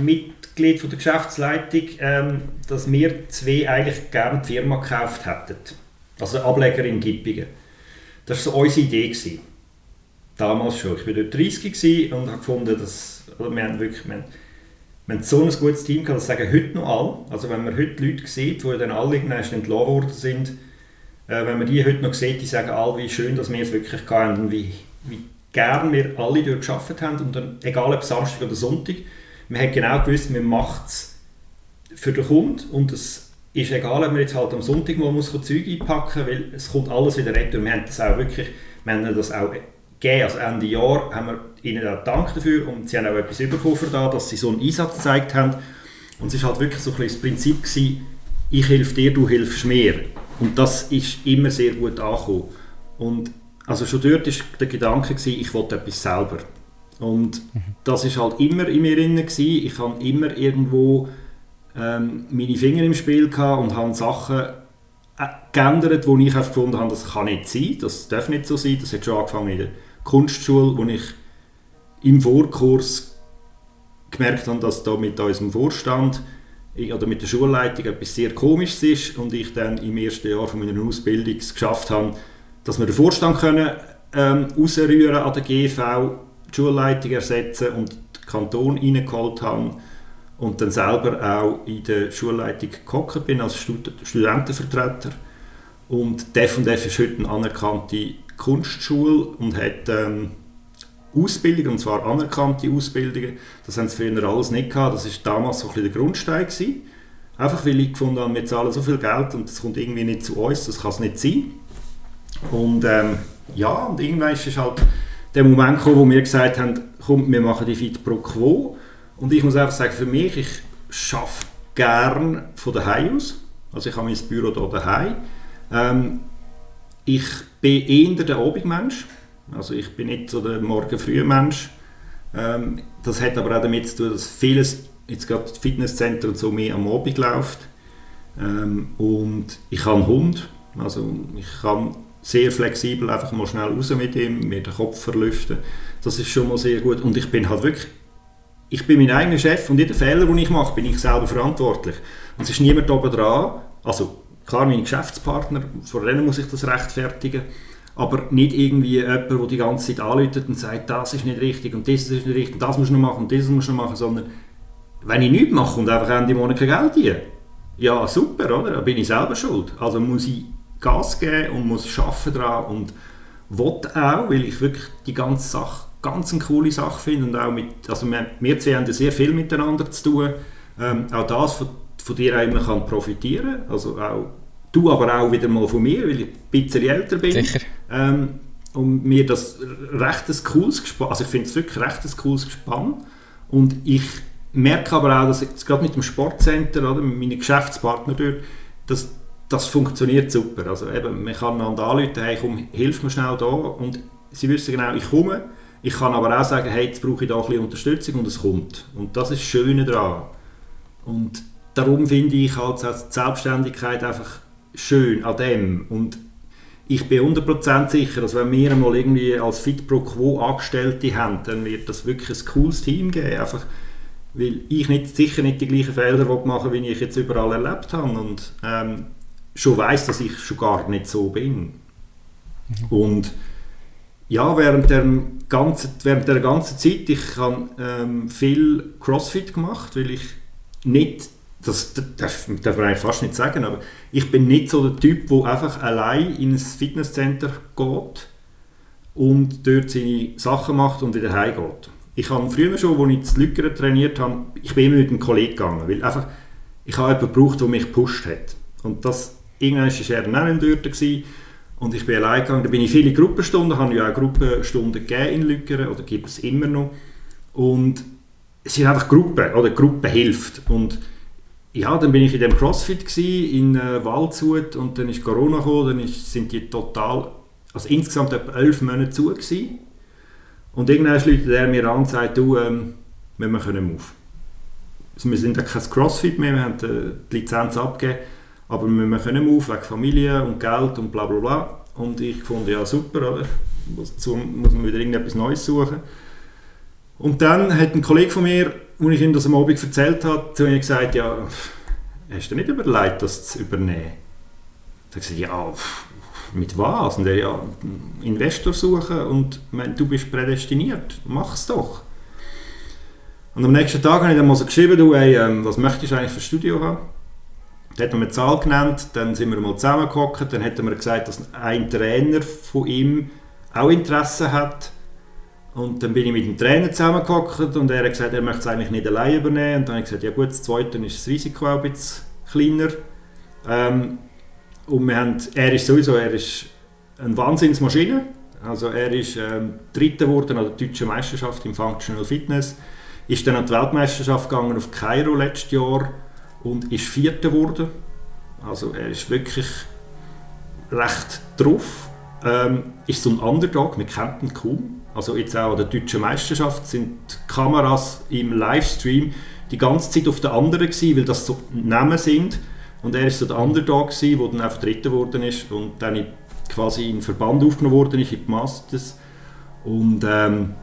Speaker 2: Mitglied von der Geschäftsleitung, ähm, dass wir zwei eigentlich gerne die Firma gekauft hätten. Also Ableger in Gippingen. Das war so unsere Idee. Gewesen. Damals schon. Ich war dort 30 und habe gefunden, dass also wir haben wirklich, wir haben, haben so ein gutes Team gehabt, das sagen heute noch alle. Also wenn man heute Leute sieht, die dann alle entlassen worden sind, äh, wenn man die heute noch sieht, die sagen alle, wie schön, dass wir es wirklich hatten und wie, wie gern wir alle dort gearbeitet haben. Und dann, egal ob Samstag oder Sonntag, man hat genau gewusst, man macht es für den Kunden und es ist egal, ob man jetzt halt am Sonntag mal muss Zeug einpacken muss, weil es kommt alles wieder retour. Wir haben das auch wirklich, wir haben das auch gegeben. Also Ende Jahr haben wir ihnen auch Dank dafür und sie haben auch etwas bekommen da, dass sie so einen Einsatz gezeigt haben. Und es war halt wirklich so ein das Prinzip gewesen, ich helfe dir, du hilfst mir. Und das ist immer sehr gut angekommen. Und also schon dort war der Gedanke, gewesen, ich wollte etwas selber. Und das ist halt immer in mir drin. Ich habe immer irgendwo ähm, meine Finger im Spiel und habe Sachen äh, geändert, wo ich gefunden habe, das kann nicht sein, das darf nicht so sein. Das hat schon angefangen in der Kunstschule, wo ich im Vorkurs gemerkt habe, dass da mit unserem Vorstand oder mit der Schulleitung etwas sehr Komisches ist und ich dann im ersten Jahr von meiner Ausbildung es geschafft habe, dass wir den Vorstand können, ähm, an der GV, die Schulleitung ersetzen und den Kanton reingeholt haben und dann selber auch in der Schulleitung gehockt bin als Stud Studentenvertreter. Und die F&F ist heute eine anerkannte Kunstschule und hat ähm, Ausbildungen, und zwar anerkannte Ausbildungen. Das haben sie früher alles nicht gehabt. Das war damals so ein bisschen der Grundstein. Gewesen. Einfach weil ich gefunden habe, wir zahlen so viel Geld und das kommt irgendwie nicht zu uns, das kann es nicht sein. Und ähm, ja, und irgendwann ist halt der Moment gekommen, wo wir gesagt haben, komm, wir machen die Fit pro Quo. Und ich muss einfach sagen, für mich, ich arbeite gerne von daheim aus. Also ich habe mein Büro hier daheim. Ähm, ich bin eher der Abendmensch. Also ich bin nicht so der Morgen-Früh-Mensch. Ähm, das hat aber auch damit zu tun, dass vieles, jetzt gerade das Fitnesscenter und so, mehr am Abend läuft. Ähm, und ich habe einen Hund, also ich kann sehr flexibel einfach mal schnell raus mit ihm, mir den Kopf verlüften. Das ist schon mal sehr gut. Und ich bin halt wirklich, ich bin mein eigener Chef und jeden Fehler, den ich mache, bin ich selber verantwortlich. Und es ist niemand oben dran, also klar, mein Geschäftspartner, vor denen muss ich das rechtfertigen, aber nicht irgendwie jemand, der die ganze Zeit anläutet und sagt, das ist nicht richtig und das ist nicht richtig und das muss man machen und das muss man machen, sondern wenn ich nichts mache und einfach Ende Monat kein Geld habe, ja super, oder? Dann bin ich selber schuld. Also muss ich Gas geben und muss arbeiten daran und will auch, weil ich wirklich die ganze Sache ganz eine coole Sache finde und auch mit, also wir, wir zwei haben sehr viel miteinander zu tun, ähm, auch das von, dir auch immer kann profitieren, also auch du aber auch wieder mal von mir, weil ich ein bisschen älter bin.
Speaker 1: Sicher.
Speaker 2: Ähm, und mir das recht ein cooles Gespann, also ich finde es wirklich recht ein cooles Gespann. Und ich merke aber auch, dass jetzt gerade mit dem Sportcenter, oder, mit meinen Geschäftspartnern dort, dass das funktioniert super. Also eben, man kann einander anrufen, hey komm, hilf mir schnell da und sie wissen genau, ich komme. Ich kann aber auch sagen, hey, jetzt brauche ich da ein bisschen Unterstützung und es kommt. Und das ist das Schöne daran. Und darum finde ich halt die Selbstständigkeit einfach schön an dem. Und ich bin 100% sicher, dass wenn wir mal irgendwie als Fit Pro Quo Angestellte haben, dann wird das wirklich ein cooles Team geben. Einfach, weil ich nicht, sicher nicht die gleichen Fehler machen wie ich jetzt überall erlebt habe und ähm, schon weiß, dass ich schon gar nicht so bin. Mhm. Und ja, während der ganzen, während der ganzen Zeit, ich habe ähm, viel Crossfit gemacht, weil ich nicht das darf, darf man eigentlich fast nicht sagen, aber ich bin nicht so der Typ, der einfach allein in ein Fitnesscenter geht und dort seine Sachen macht und wieder heimgeht. ich habe früher schon, als ich das Lückeren trainiert habe, ich bin immer mit einem Kollegen gegangen, weil einfach, ich habe jemanden gebraucht, der mich gepusht hat. Und das, irgendwann war er dann auch nicht dort und ich bin allein gegangen, da bin ich viele Gruppenstunden, habe ja auch Gruppenstunden gegeben in Lückeren, oder gibt es immer noch. Und es sind einfach Gruppen, oder Gruppe hilft. Und ja, dann bin ich in dem Crossfit in äh, Waldshut und dann ist Corona gekommen, dann ist, sind die total, also insgesamt etwa elf Monate zu gewesen. Und irgendwann schlägt er mir an und sagt, du, ähm, wir können auf. Also wir sind ja kein Crossfit mehr, wir haben die Lizenz abgegeben, aber wir können auf, wegen Familie und Geld und bla bla bla. Und ich fand, ja super, oder? Dazu muss man wieder irgendetwas Neues suchen. Und dann hat ein Kollege von mir, als ich ihm das am Abend erzählt habe, zu mir gesagt, ja, hast du nicht überlegt, das zu übernehmen? Da habe gesagt, ja, mit was? Und er, ja, Investor suchen und mein, du bist prädestiniert, mach's doch. Und am nächsten Tag habe ich dann mal so geschrieben, du, ey, ähm, was möchtest du eigentlich für ein Studio haben? Dann hat er mir eine Zahl genannt, dann sind wir mal zusammengehockt, dann hat er mir gesagt, dass ein Trainer von ihm auch Interesse hat. Und dann bin ich mit dem Trainer zusammengehockt und er hat gesagt, er möchte es eigentlich nicht allein übernehmen. Und dann habe ich gesagt, ja gut, das Zweite ist das Risiko auch ein bisschen kleiner. Ähm, und wir haben, er ist sowieso er ist eine Wahnsinnsmaschine. Also er ist ähm, Dritter geworden an der deutschen Meisterschaft im Functional Fitness, ist dann an die Weltmeisterschaft gegangen auf Kairo letztes Jahr und ist Vierter geworden. Also er ist wirklich recht drauf. Ähm, ist so ein Underdog, wir kennen ihn kaum. Also jetzt auch an der deutschen Meisterschaft sind die Kameras im Livestream die ganze Zeit auf der anderen gewesen, weil das so Namen sind und er ist so der Underdog gewesen, der dann einfach Dritter geworden ist und dann quasi in den Verband aufgenommen worden ist, in die Masters. Und ähm,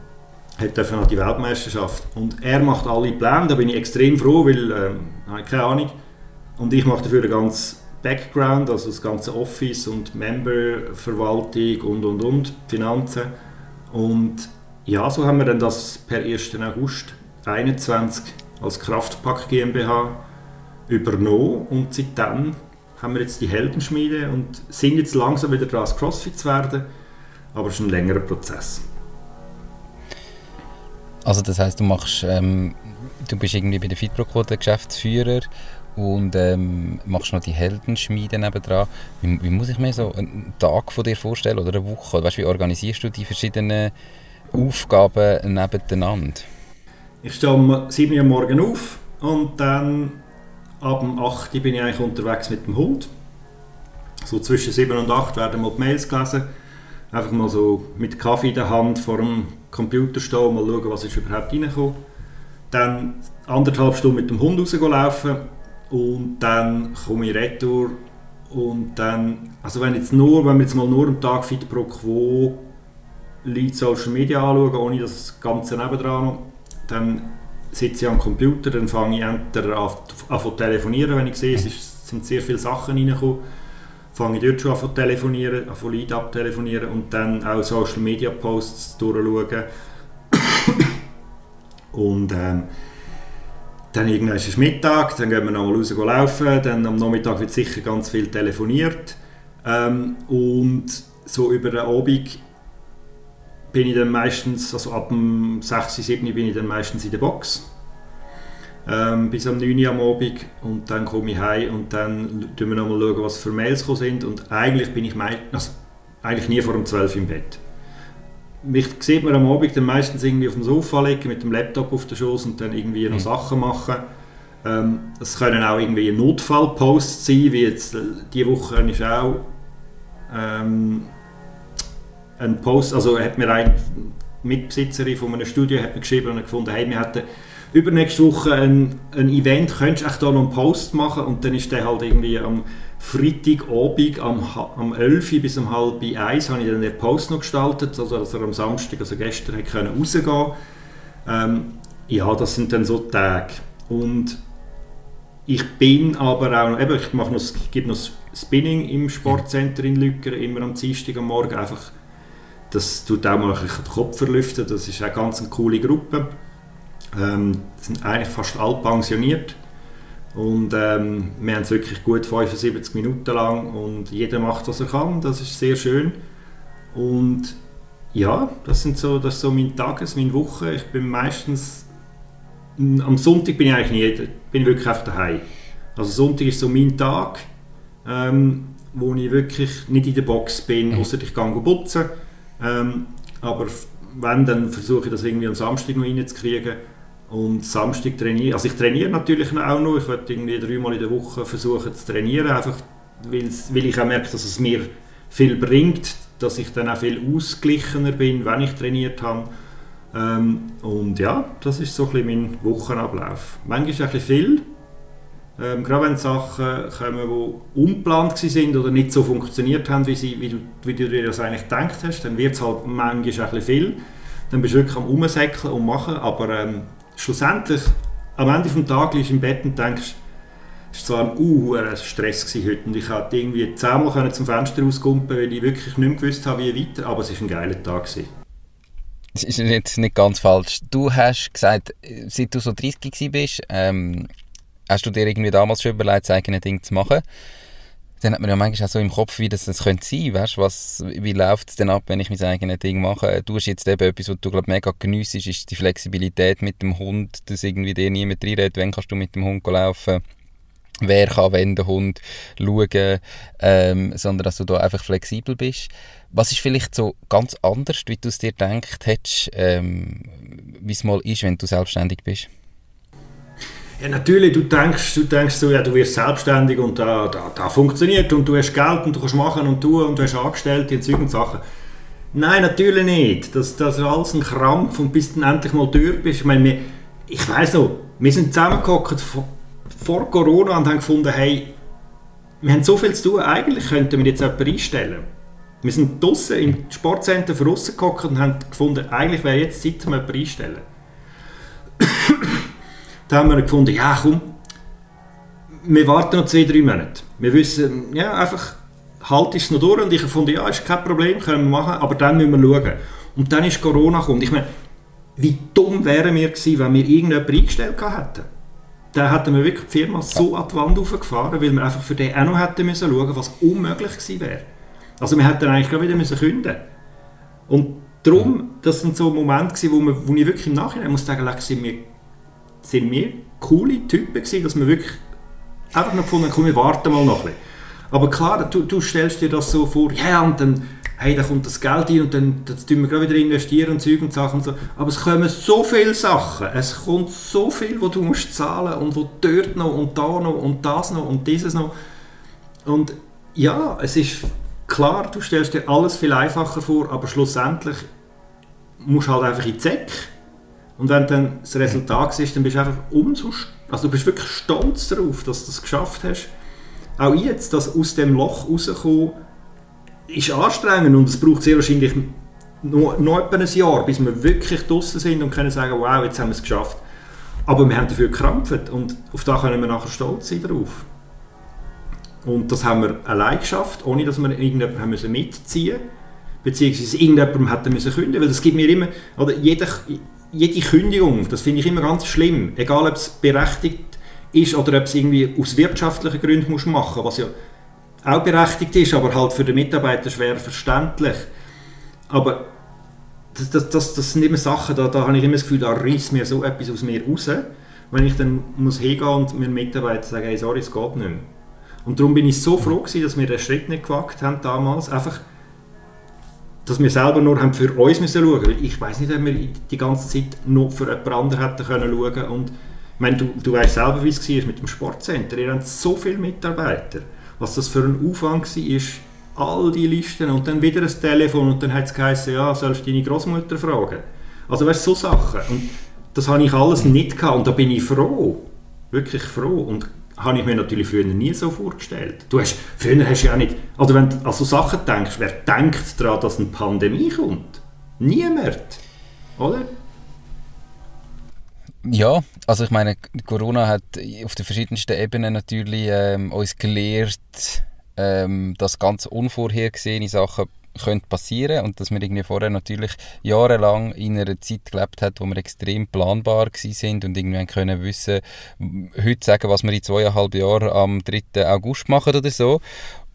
Speaker 2: hat dürfen die Weltmeisterschaft. Und er macht alle Pläne, da bin ich extrem froh, weil, ähm, keine Ahnung. Und ich mache dafür den ganzen Background, also das ganze Office und Memberverwaltung und und und, Finanzen. Und ja, so haben wir dann das per 1. August 2021 als Kraftpack GmbH übernommen und seitdem haben wir jetzt die Heldenschmiede und sind jetzt langsam wieder dran, Crossfit zu werden, aber es ist ein längerer Prozess.
Speaker 1: Also das heißt, du machst, ähm, du bist irgendwie bei der Fitproco der Geschäftsführer und ähm, machst noch die Heldenschmiede nebendran. Wie, wie, muss ich mir so einen Tag von dir vorstellen oder eine Woche? Weißt, wie organisierst du die verschiedenen Aufgaben nebeneinander?
Speaker 2: Ich stehe um 7 Uhr morgen auf und dann ab 8 Uhr bin ich eigentlich unterwegs mit dem Hund. So zwischen 7 und 8 werden mal die Mails gelesen. Einfach mal so mit Kaffee in der Hand vor dem Computer stehen, mal schauen, was ist überhaupt reingekommen. Dann anderthalb Stunden mit dem Hund rauslaufen und dann komme ich retour und dann, also wenn jetzt nur, wenn wir jetzt mal nur am Tag Fit pro Quo Leute Social Media anschauen, ohne das Ganze nebendran, dann sitze ich am Computer, dann fange ich entweder an, an zu telefonieren, wenn ich sehe, es ist, sind sehr viele Sachen reingekommen, fange ich dort schon an zu telefonieren, an Leute abtelefonieren und dann auch Social Media Posts durchschauen. und ähm, dann irgendwann ist es Mittag, dann gehen wir nochmal raus laufen, dann am Nachmittag wird sicher ganz viel telefoniert ähm, und so über den Abend bin ich dann meistens, also ab dem 6, 7 bin ich dann meistens in der Box. Ähm, bis am 9 Uhr am Abend und dann komme ich heim und dann schauen wir nochmal, was für Mails sind und eigentlich bin ich also, eigentlich nie vor dem 12 Uhr im Bett. Mich sieht man am Abend dann meistens irgendwie auf dem Sofa liegen mit dem Laptop auf der Schoß und dann irgendwie noch mhm. Sachen machen. Ähm, das können auch irgendwie Notfallposts sein, wie jetzt äh, diese Woche ist auch ähm, ein Post, also hat mir eine Mitbesitzerin von einem Studio hat mir geschrieben und gefunden, hey, wir hätten übernächste Woche ein, ein Event, könntest du da noch einen Post machen? Und dann ist der halt irgendwie am Freitagabend am, am 11 bis um halb 1 habe ich dann den Post noch gestaltet, also dass er am Samstag, also gestern, können rausgehen ähm, Ja, das sind dann so Tage. Und ich bin aber auch, eben, ich mache noch, ich gebe noch Spinning im Sportcenter in Lücker, immer am Dienstag am Morgen, einfach das tut auch mal den Kopf verlüften. Das ist eine ganz coole Gruppe. Ähm, sind eigentlich fast alle pensioniert. Und ähm, wir haben es wirklich gut 75 Minuten lang und jeder macht, was er kann. Das ist sehr schön. Und ja, das, sind so, das ist so mein Tages-, meine Woche. Ich bin meistens, am Sonntag bin ich eigentlich nie, bin ich wirklich einfach daheim. Also Sonntag ist so mein Tag, ähm, wo ich wirklich nicht in der Box bin, mhm. außer ich gehe putzen. Ähm, aber wenn, dann versuche ich das irgendwie am Samstag noch reinzukriegen. Und Samstag trainiere also ich trainiere natürlich auch noch. Ich werde irgendwie dreimal in der Woche versuchen zu trainieren, einfach weil ich auch merke, dass es mir viel bringt, dass ich dann auch viel ausgeglichener bin, wenn ich trainiert habe. Ähm, und ja, das ist so ein bisschen mein Wochenablauf. Manchmal ist es ein bisschen viel, ähm, gerade wenn Sachen kommen, die unplant sind oder nicht so funktioniert haben, wie, sie, wie, du, wie du dir das eigentlich gedacht hast, dann wird es halt manchmal ein bisschen viel. Dann bist du wirklich am Umsäckeln und machen, aber ähm, schlussendlich, am Ende des Tages liegst du im Bett und denkst, es war zwar ein uh, Stress heute und ich konnte irgendwie zehnmal zum Fenster rauskumpen, weil ich wirklich nicht mehr gewusst habe, wie weiter, aber es war ein geiler Tag.
Speaker 1: Das ist jetzt nicht ganz falsch. Du hast gesagt, seit du so 30 bist, ähm, hast du dir irgendwie damals schon überlegt, das eigene Ding zu machen? Dann hat man ja manchmal auch so im Kopf, wie das, das könnte sein, weißt, was, wie läuft es denn ab, wenn ich mein eigenes Ding mache? Du hast jetzt eben etwas, was du glaub, mega geniessest, ist die Flexibilität mit dem Hund, dass irgendwie dir niemand reinredet, wenn kannst du mit dem Hund laufen wer kann wenn der Hund schauen, ähm, sondern dass du da einfach flexibel bist. Was ist vielleicht so ganz anders, wie du es dir gedacht hättest, ähm, wie es mal ist, wenn du selbstständig bist?
Speaker 2: Ja, natürlich, du denkst, du denkst so, ja, du wirst selbstständig und da, da, da funktioniert und du hast Geld und du kannst machen und tun und du hast Angestellte und solche Sachen. Nein, natürlich nicht. Das, das ist alles ein Krampf und bis du endlich mal durch bist. Ich meine, wir, ich weiss noch, wir sind zusammengekommen vor Corona und haben gefunden, hey, wir haben so viel zu tun, eigentlich könnten wir jetzt jemanden einstellen. Wir sind draußen im Sportcenter rausgekommen und haben gefunden, eigentlich wäre jetzt Zeit, um jemanden einstellen. Da haben wir gefunden, ja komm, wir warten noch zwei, drei Monate. Wir wissen, ja, einfach halt es noch durch und ich gefunden, ja, ist kein Problem, können wir machen, aber dann müssen wir schauen. Und dann ist Corona gekommen. Ich meine, wie dumm wären wir gewesen, wenn wir irgendjemanden eingestellt hätten da hätten wir wirklich die Firma so an die Wand aufgefahren, weil wir einfach für den auch noch hätten müssen schauen, was unmöglich gewesen wäre. Also wir hätten eigentlich gerade wieder müssen künden. Und darum, das sind so Momente gewesen, wo, wir, wo ich wirklich im Nachhinein muss sagen, wir, sind wir coole Typen gewesen, dass wir wirklich einfach noch gefunden haben, wir warten mal noch ein bisschen. Aber klar, du, du stellst dir das so vor, ja, und dann hey, da kommt das Geld ein und dann das tun wir gerade wieder investieren und Zeug und Sachen und so. Aber es kommen so viele Sachen, es kommt so viel, wo du musst zahlen und wo dort noch und da noch und das noch und dieses noch. Und ja, es ist klar, du stellst dir alles viel einfacher vor, aber schlussendlich musst du halt einfach in die Zeck. Und wenn dann das Resultat ist, dann bist du einfach umso, also du bist wirklich stolz darauf, dass du das geschafft hast. Auch jetzt, dass aus dem Loch rauskommen, ist anstrengend und es braucht sehr wahrscheinlich noch, noch etwa ein Jahr, bis wir wirklich draußen sind und können sagen, wow, jetzt haben wir es geschafft. Aber wir haben dafür gekrampft und auf das können wir nachher stolz sein drauf. Und das haben wir allein geschafft, ohne dass wir irgendjemanden mitziehen mussten, beziehungsweise irgendjemandem hätten müssen kündigen, weil das gibt mir immer, oder jede, jede Kündigung, das finde ich immer ganz schlimm, egal ob es berechtigt ist oder ob es irgendwie aus wirtschaftlichen Gründen muss machen, was ja auch berechtigt ist, aber halt für den Mitarbeiter schwer verständlich. Aber das, das, das, das sind immer Sachen, da, da habe ich immer das Gefühl, da reißt mir so etwas aus mir raus, wenn ich dann muss hingehen und meinen Mitarbeitern sagen, hey, sorry, es geht nicht mehr. Und darum bin ich so froh gewesen, dass wir den Schritt nicht gewagt haben damals, einfach, dass wir selber nur haben für uns müssen schauen müssen. Ich weiß nicht, ob wir die ganze Zeit noch für jemand anderen hätten können schauen und ich meine, du, du weißt selber, wie es war mit dem Sportcenter. Ihr habt so viele Mitarbeiter was das für ein Aufwand war, all die Listen und dann wieder ein Telefon und dann hat es geheißen, ja, sollst du deine Großmutter fragen. Also weißt so Sachen. Und das habe ich alles nicht gehabt und da bin ich froh. Wirklich froh. Und habe ich mir natürlich früher nie so vorgestellt. Du hast, früher hast du ja nicht, also wenn du an so Sachen denkst, wer denkt daran, dass eine Pandemie kommt? Niemand. Oder?
Speaker 1: Ja, also ich meine, Corona hat auf den verschiedensten Ebenen natürlich ähm, uns gelehrt, ähm, dass ganz unvorhergesehene Sachen könnte passieren und dass wir irgendwie vorher natürlich jahrelang in einer Zeit gelebt hat, wo wir extrem planbar sind und irgendwie können wissen, heute sagen, was wir in zweieinhalb Jahren am 3. August machen oder so.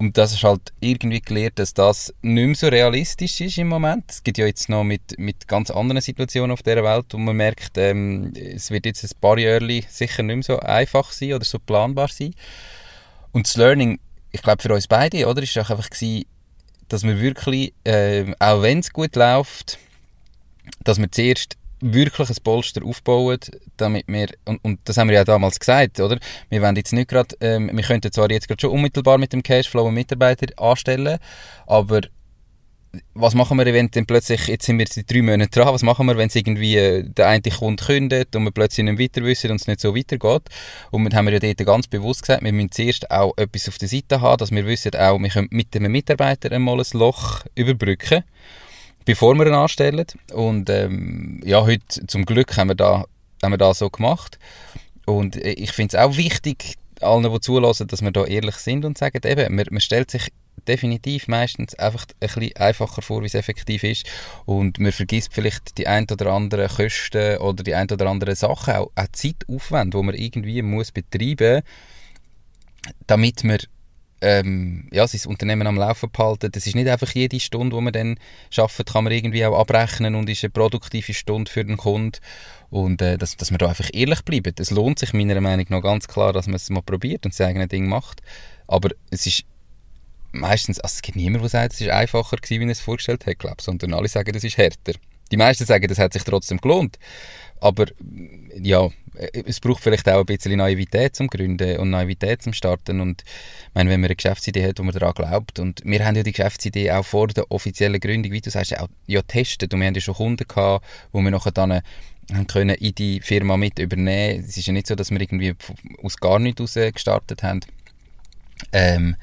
Speaker 1: Und das ist halt irgendwie gelernt, dass das nicht mehr so realistisch ist im Moment. Es gibt ja jetzt noch mit, mit ganz anderen Situationen auf der Welt, wo man merkt, ähm, es wird jetzt ein paar Jahre sicher nicht mehr so einfach sein oder so planbar sein. Und das Learning, ich glaube für uns beide, oder, ist auch einfach gewesen, dass wir wirklich, äh, auch wenn es gut läuft, dass wir zuerst wirklich ein Polster aufbauen, damit wir, und, und das haben wir ja damals gesagt, oder? Wir wollen jetzt nicht gerade, ähm, wir könnten zwar jetzt gerade schon unmittelbar mit dem Cashflow einen Mitarbeiter anstellen, aber was machen wir, wenn dann plötzlich, jetzt sind wir seit drei Monaten dran, was machen wir, wenn es irgendwie äh, der eine Kunde kündet und wir plötzlich nicht weiter wissen und es nicht so weitergeht? Und wir haben ja dort ganz bewusst gesagt, wir müssen zuerst auch etwas auf der Seite haben, dass wir wissen auch, wir können mit einem Mitarbeiter einmal ein Loch überbrücken bevor wir ihn anstellen. Und ähm, ja, heute zum Glück haben wir, da, haben wir das so gemacht. Und äh, ich finde es auch wichtig, allen, die zulassen, dass wir da ehrlich sind und sagen, eben, man, man stellt sich definitiv meistens einfach ein bisschen einfacher vor, wie es effektiv ist. Und man vergisst vielleicht die ein oder anderen Kosten oder die ein oder anderen Sachen, auch, auch Zeitaufwand, wo man irgendwie muss betreiben muss, damit man ähm, ja, sein Unternehmen am Laufen behalten. Das ist nicht einfach jede Stunde, die man dann schafft, kann man irgendwie auch abrechnen und ist eine produktive Stunde für den Kunden. Und äh, dass, dass man da einfach ehrlich bleibt. Es lohnt sich meiner Meinung nach ganz klar, dass man es mal probiert und sein eigenes Ding macht. Aber es ist meistens, also es gibt niemanden, der sagt, es ist einfacher gewesen, wie er es vorgestellt hat, glaube sondern alle sagen, es ist härter. Die meisten sagen, das hat sich trotzdem gelohnt. Aber ja, es braucht vielleicht auch ein bisschen Naivität zum Gründen und Naivität zum Starten. Und ich meine, wenn man eine Geschäftsidee hat, wo man daran glaubt, und wir haben ja die Geschäftsidee auch vor der offiziellen Gründung, wie du sagst, auch ja, testet. Und wir haben ja schon Kunden gehabt, wo wir nachher dann haben können in die Firma mit übernehmen. Es ist ja nicht so, dass wir irgendwie aus gar nichts raus gestartet haben. Ähm,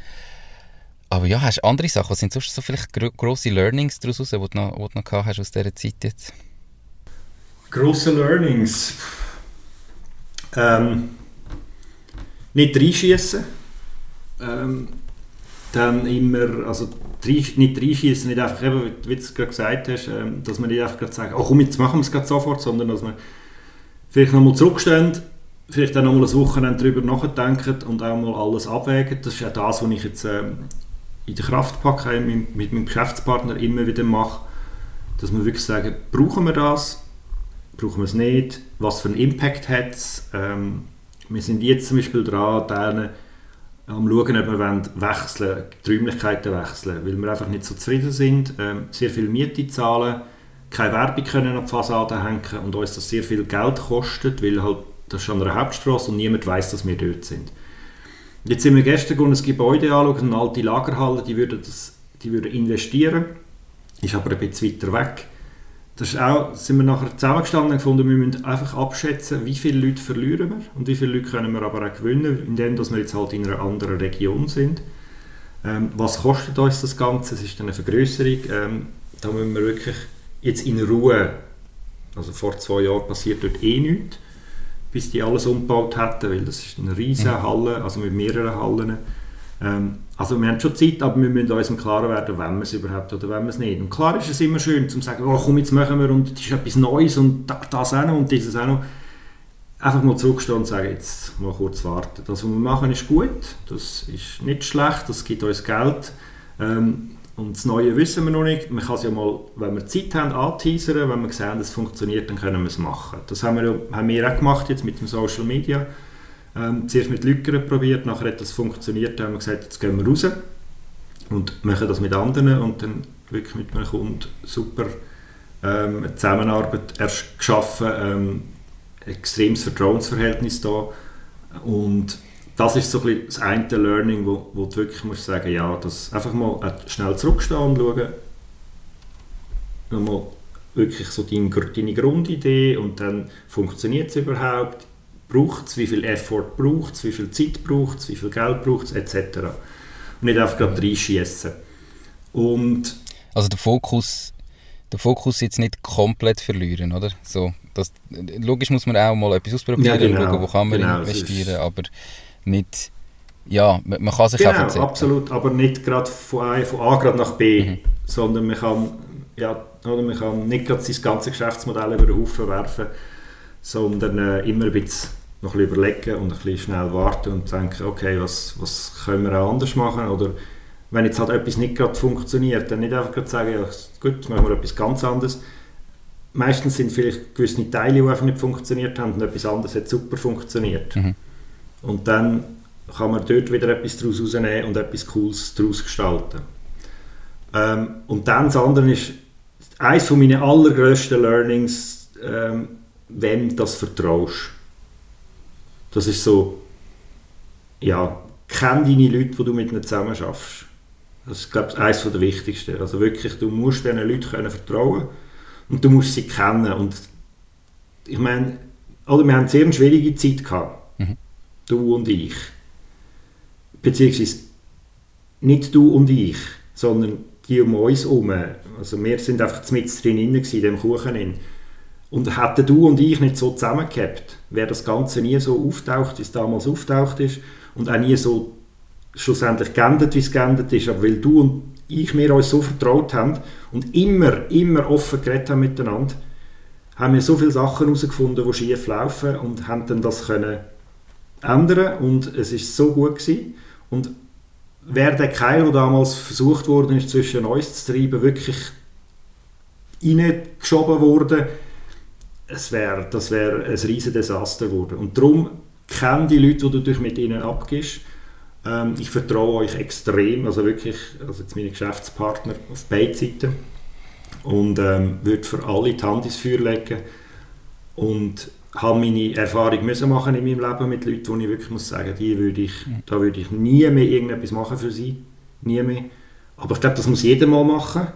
Speaker 1: aber ja, hast du andere Sachen? Was sind sonst so vielleicht gro grosse Learnings daraus, die du noch, die du noch gehabt hast aus dieser Zeit jetzt?
Speaker 2: Grosse Learnings? Ähm, nicht reinschießen. Ähm, dann immer, also nicht reinschießen, nicht einfach, eben, wie du es gerade gesagt hast, ähm, dass man nicht einfach gerade sagt, oh komm, jetzt machen wir es gerade sofort, sondern dass man vielleicht nochmal zurücksteht, vielleicht auch nochmal ein Wochenende darüber nachdenken und auch mal alles abwägen. Das ist ja das, was ich jetzt ähm, in der Kraftpacke mit, mit meinem Geschäftspartner immer wieder mache, dass wir wirklich sagen, brauchen wir das, brauchen wir es nicht, was für einen Impact hat es. Ähm, wir sind jetzt zum Beispiel dran, denen, am schauen, ob wir wechseln, die Räumlichkeiten wechseln, weil wir einfach nicht so zufrieden sind, ähm, sehr viel Miete zahlen, keine Werbung können an die Fassade hängen und uns das sehr viel Geld kostet, weil halt das ist an einer Hauptstraße und niemand weiß, dass wir dort sind. Jetzt sind wir gestern ein Gebäude anschauen, eine alte Lagerhalle, die würde, das, die würde investieren, ist aber ein bisschen weiter weg. Das sind wir nachher zusammengestanden und gefunden, wir müssen einfach abschätzen, wie viele Leute verlieren wir und wie viele Leute können wir aber auch gewinnen, indem wir jetzt halt in einer anderen Region sind. Ähm, was kostet uns das Ganze? Es ist eine Vergrößerung. Ähm, da müssen wir wirklich jetzt in Ruhe, also vor zwei Jahren passiert dort eh nichts, bis die alles umgebaut hätten, weil das ist eine riesige mhm. Halle, also mit mehreren Hallen. Ähm, also wir haben schon Zeit, aber wir müssen uns im Klaren werden, wenn wir es überhaupt oder wenn wir es nicht. Und klar ist es immer schön, zu sagen, oh komm, jetzt machen wir und das ist etwas Neues und das auch noch und dieses auch noch. Einfach mal zurückstehen und sagen, jetzt mal kurz warten. Das, was wir machen, ist gut, das ist nicht schlecht, das gibt uns Geld. Ähm, und das Neue wissen wir noch nicht. Man kann es ja mal, wenn wir Zeit haben, anteasern. Wenn wir sehen, dass es funktioniert, dann können wir es machen. Das haben wir, haben wir auch gemacht jetzt mit dem Social Media. Ähm, zuerst mit Lückern probiert, nachher hat das funktioniert. Dann haben wir gesagt, jetzt gehen wir raus und machen das mit anderen und dann wirklich mit einem Kunden super ähm, eine Zusammenarbeit erst geschaffen, ähm, extremes Vertrauensverhältnis da und das ist so ein das eine Learning, wo, wo du wirklich musst sagen, ja, das einfach mal schnell zurückstehen und schauen, nochmal wirklich so deine, deine Grundidee und dann funktioniert es überhaupt, braucht es, wie viel Effort braucht es, wie viel Zeit braucht es, wie viel Geld braucht es, etc. Und nicht einfach gerade reinschießen. Und
Speaker 1: also der Fokus, der Fokus jetzt nicht komplett verlieren, oder? So, das, logisch muss man auch mal etwas ausprobieren, ja, genau, schauen, wo kann man genau, investieren, aber nicht ja, man, man kann sich
Speaker 2: genau,
Speaker 1: auch
Speaker 2: absolut, aber nicht gerade von A, von A gerade nach B, mhm. sondern man kann, ja, oder man kann nicht gerade sein ganzes Geschäftsmodell über den Haufen werfen, sondern äh, immer ein bisschen noch ein bisschen überlegen und ein bisschen schnell warten und denken, okay, was, was können wir auch anders machen oder wenn jetzt halt etwas nicht gerade funktioniert, dann nicht einfach gerade sagen, ja, gut, machen wir etwas ganz anderes. Meistens sind vielleicht gewisse Teile, die einfach nicht funktioniert haben und etwas anderes hat super funktioniert. Mhm. Und dann kann man dort wieder etwas daraus rausnehmen und etwas Cooles daraus gestalten. Ähm, und dann das andere ist, eines meiner allergrößten Learnings, ähm, wem das vertraust. Das ist so, ja, kenn deine Leute, die du mit ihnen zusammen schaffst. Das ist, glaube ich, eines der wichtigsten. Also wirklich, du musst diesen Leuten können vertrauen und du musst sie kennen. Und ich meine, oder wir haben sehr eine schwierige Zeit gehabt. Du und ich. Beziehungsweise nicht du und ich, sondern die um uns herum. Also wir sind einfach mit drin in dem Kuchen. Drin. Und hätten du und ich nicht so zusammengehabt, wäre das Ganze nie so auftaucht, wie es damals auftaucht ist und auch nie so schlussendlich geendet, wie es geendet ist. Aber weil du und ich mir uns so vertraut haben und immer, immer offen geredet haben miteinander, haben wir so viele Sachen herausgefunden, die schief laufen und haben dann das können ändern und es ist so gut gewesen. Und wäre der Keil, der damals versucht worden ist, zwischen uns zu treiben, wirklich reingeschoben worden, es wär, das wäre ein riesiges Desaster geworden. Und darum kenne die Leute, die du dich mit ihnen abgibst. Ähm, ich vertraue euch extrem, also wirklich, also jetzt meine Geschäftspartner auf beiden Seiten und ähm, würde für alle die Hand ins Feuer legen und habe meine Erfahrung müssen machen in meinem Leben mit Leuten, wo ich wirklich muss sagen, die würde ich, da würde ich nie mehr irgendetwas machen für sie, nie mehr. Aber ich glaube, das muss jeder mal machen,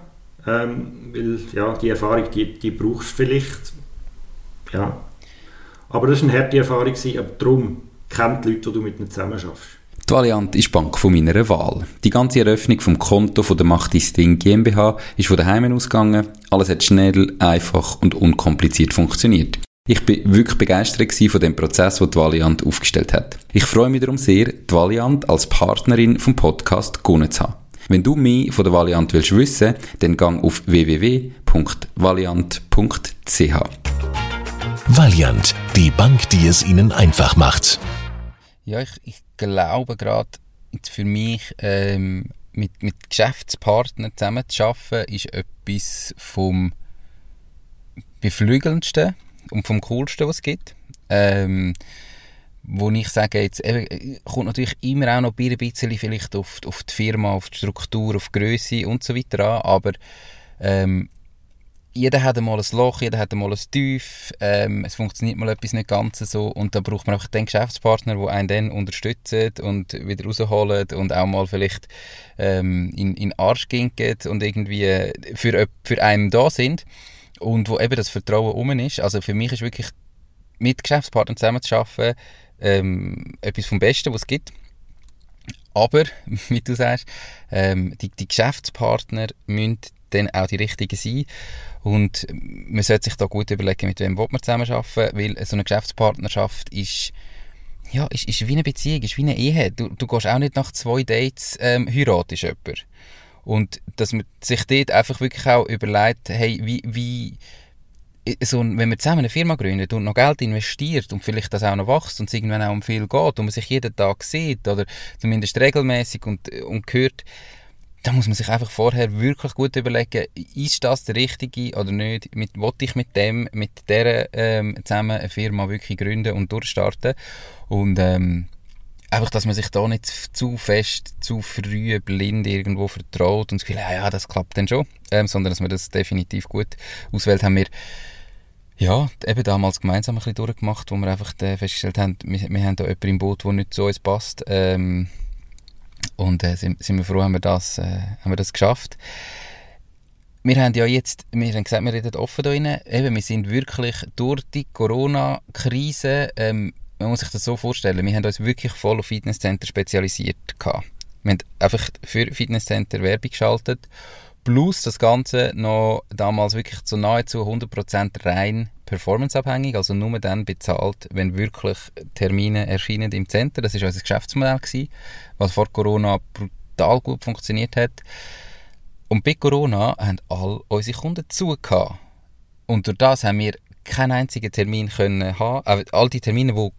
Speaker 2: ähm, weil ja, die Erfahrung, die, die brauchst du vielleicht, ja. Aber das war eine harte Erfahrung, aber darum kennt die Leute, die du mit ihnen zusammen schaffst.
Speaker 3: Die Valiant ist die Bank von meiner Wahl. Die ganze Eröffnung vom Konto von der Macht Ding GmbH ist von daheim ausgegangen. Alles hat schnell, einfach und unkompliziert funktioniert. Ich bin wirklich begeistert von dem Prozess, den die Valiant aufgestellt hat. Ich freue mich darum sehr, die Valiant als Partnerin vom Podcast gewonnen zu haben. Wenn du mehr von der Valiant willst wissen, dann gang auf www.valiant.ch.
Speaker 4: Valiant, die Bank, die es Ihnen einfach macht.
Speaker 1: Ja, ich, ich glaube gerade für mich ähm, mit, mit Geschäftspartnern zusammen zu arbeiten, ist etwas vom beflügelndsten und vom coolsten, was es gibt. Ähm, wo ich sage, jetzt eben, kommt natürlich immer auch noch ein bisschen vielleicht auf, auf die Firma, auf die Struktur, auf die Größe und so weiter an, aber ähm, jeder hat einmal ein Loch, jeder hat einmal ein Tief, ähm, es funktioniert mal etwas nicht ganz so und da braucht man einfach den Geschäftspartner, der einen dann unterstützt und wieder rausholt und auch mal vielleicht ähm, in, in Arsch ginket und irgendwie für, für einen da sind und wo eben das Vertrauen um ist. Also für mich ist wirklich mit Geschäftspartnern zusammen zu arbeiten ähm, etwas vom Besten, was es gibt. Aber, wie du sagst, ähm, die, die Geschäftspartner müssen dann auch die richtigen sein. Und man sollte sich da gut überlegen, mit wem man zusammenarbeiten will, weil so eine Geschäftspartnerschaft ist, ja, ist, ist wie eine Beziehung, ist wie eine Ehe. Du, du gehst auch nicht nach zwei Dates ähm, heiratest jemanden. Und dass man sich dort einfach wirklich auch überlegt, hey, wie, wie so, wenn man zusammen eine Firma gründet und noch Geld investiert und vielleicht das auch noch wächst und es irgendwann auch um viel geht und man sich jeden Tag sieht oder zumindest regelmäßig und, und hört, da muss man sich einfach vorher wirklich gut überlegen, ist das der richtige oder nicht? Mit, wollte ich mit dem, mit der ähm, zusammen eine Firma wirklich gründen und durchstarten? Und ähm, einfach, dass man sich da nicht zu fest, zu früh blind irgendwo vertraut und das Gefühl, ja, ja, das klappt dann schon, ähm, sondern dass man das definitiv gut auswählt, haben wir ja, eben damals gemeinsam ein bisschen durchgemacht, wo wir einfach äh, festgestellt haben, wir, wir haben da jemanden im Boot, der nicht zu uns passt. Ähm, und äh, sind, sind wir froh, haben wir das, äh, haben wir das geschafft. Wir haben ja jetzt, wir haben gesagt, wir reden offen da rein. Eben, wir sind wirklich durch die Corona-Krise, ähm, man muss sich das so vorstellen, wir haben uns wirklich voll auf Fitnesscenter spezialisiert gehabt. Wir haben einfach für Fitnesscenter Werbung geschaltet, plus das Ganze noch damals wirklich zu nahezu 100% rein performanceabhängig, also nur dann bezahlt, wenn wirklich Termine erscheinen im Center. Das ist unser Geschäftsmodell gewesen, was vor Corona brutal gut funktioniert hat. Und bei Corona haben all unsere Kunden zugehört. Und durch das haben wir keinen einzigen Termin können haben. All die Termine, die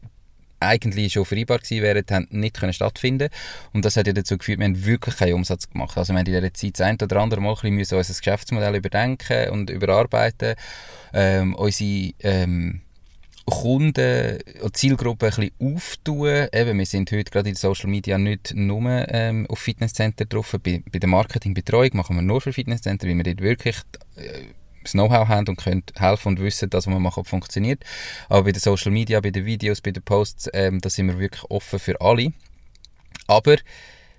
Speaker 1: eigentlich schon vereinbar gewesen wären, haben nicht können stattfinden Und das hat ja dazu geführt, wir haben wirklich keinen Umsatz gemacht. Also wir haben in dieser Zeit das ein oder andere Mal ein bisschen unser Geschäftsmodell überdenken und überarbeiten. Ähm, unsere ähm, Kunden und Zielgruppen ein bisschen auftun. Eben, wir sind heute gerade in Social Media nicht nur ähm, auf Fitnesscenter drauf. Bei, bei der Marketingbetreuung machen wir nur für Fitnesscenter, weil wir dort wirklich äh, das Know-how haben und können helfen und wissen, dass was wir machen funktioniert. Aber bei den Social Media, bei den Videos, bei den Posts, ähm, da sind wir wirklich offen für alle. Aber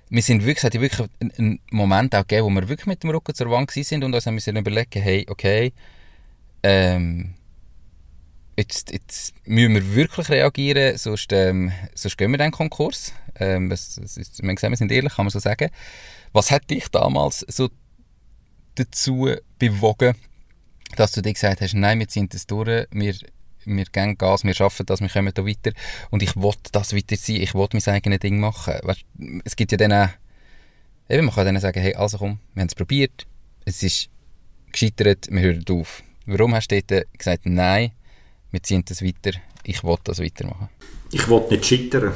Speaker 1: wir sind wirklich, es hat wirklich einen Moment auch gegeben, wo wir wirklich mit dem Rücken zur Wand sind und uns haben müssen überlegen, hey, okay, ähm, jetzt, jetzt müssen wir wirklich reagieren, sonst, ähm, sonst gehen wir den Konkurs. Ähm, das, das ist, wir sind ehrlich, kann man so sagen. Was hat dich damals so dazu bewogen, dass du dir gesagt hast, nein, wir ziehen das durch, wir, wir gehen Gas, wir schaffen das, wir kommen da weiter und ich will das weiter sein, ich will mein eigenes Ding machen. Weißt, es gibt ja dann auch, eben, man kann dann sagen, hey, also komm, wir haben es probiert, es ist gescheitert, wir hören auf. Warum hast du dort gesagt, nein, wir ziehen das weiter, ich will das weitermachen?
Speaker 2: Ich will nicht scheitern,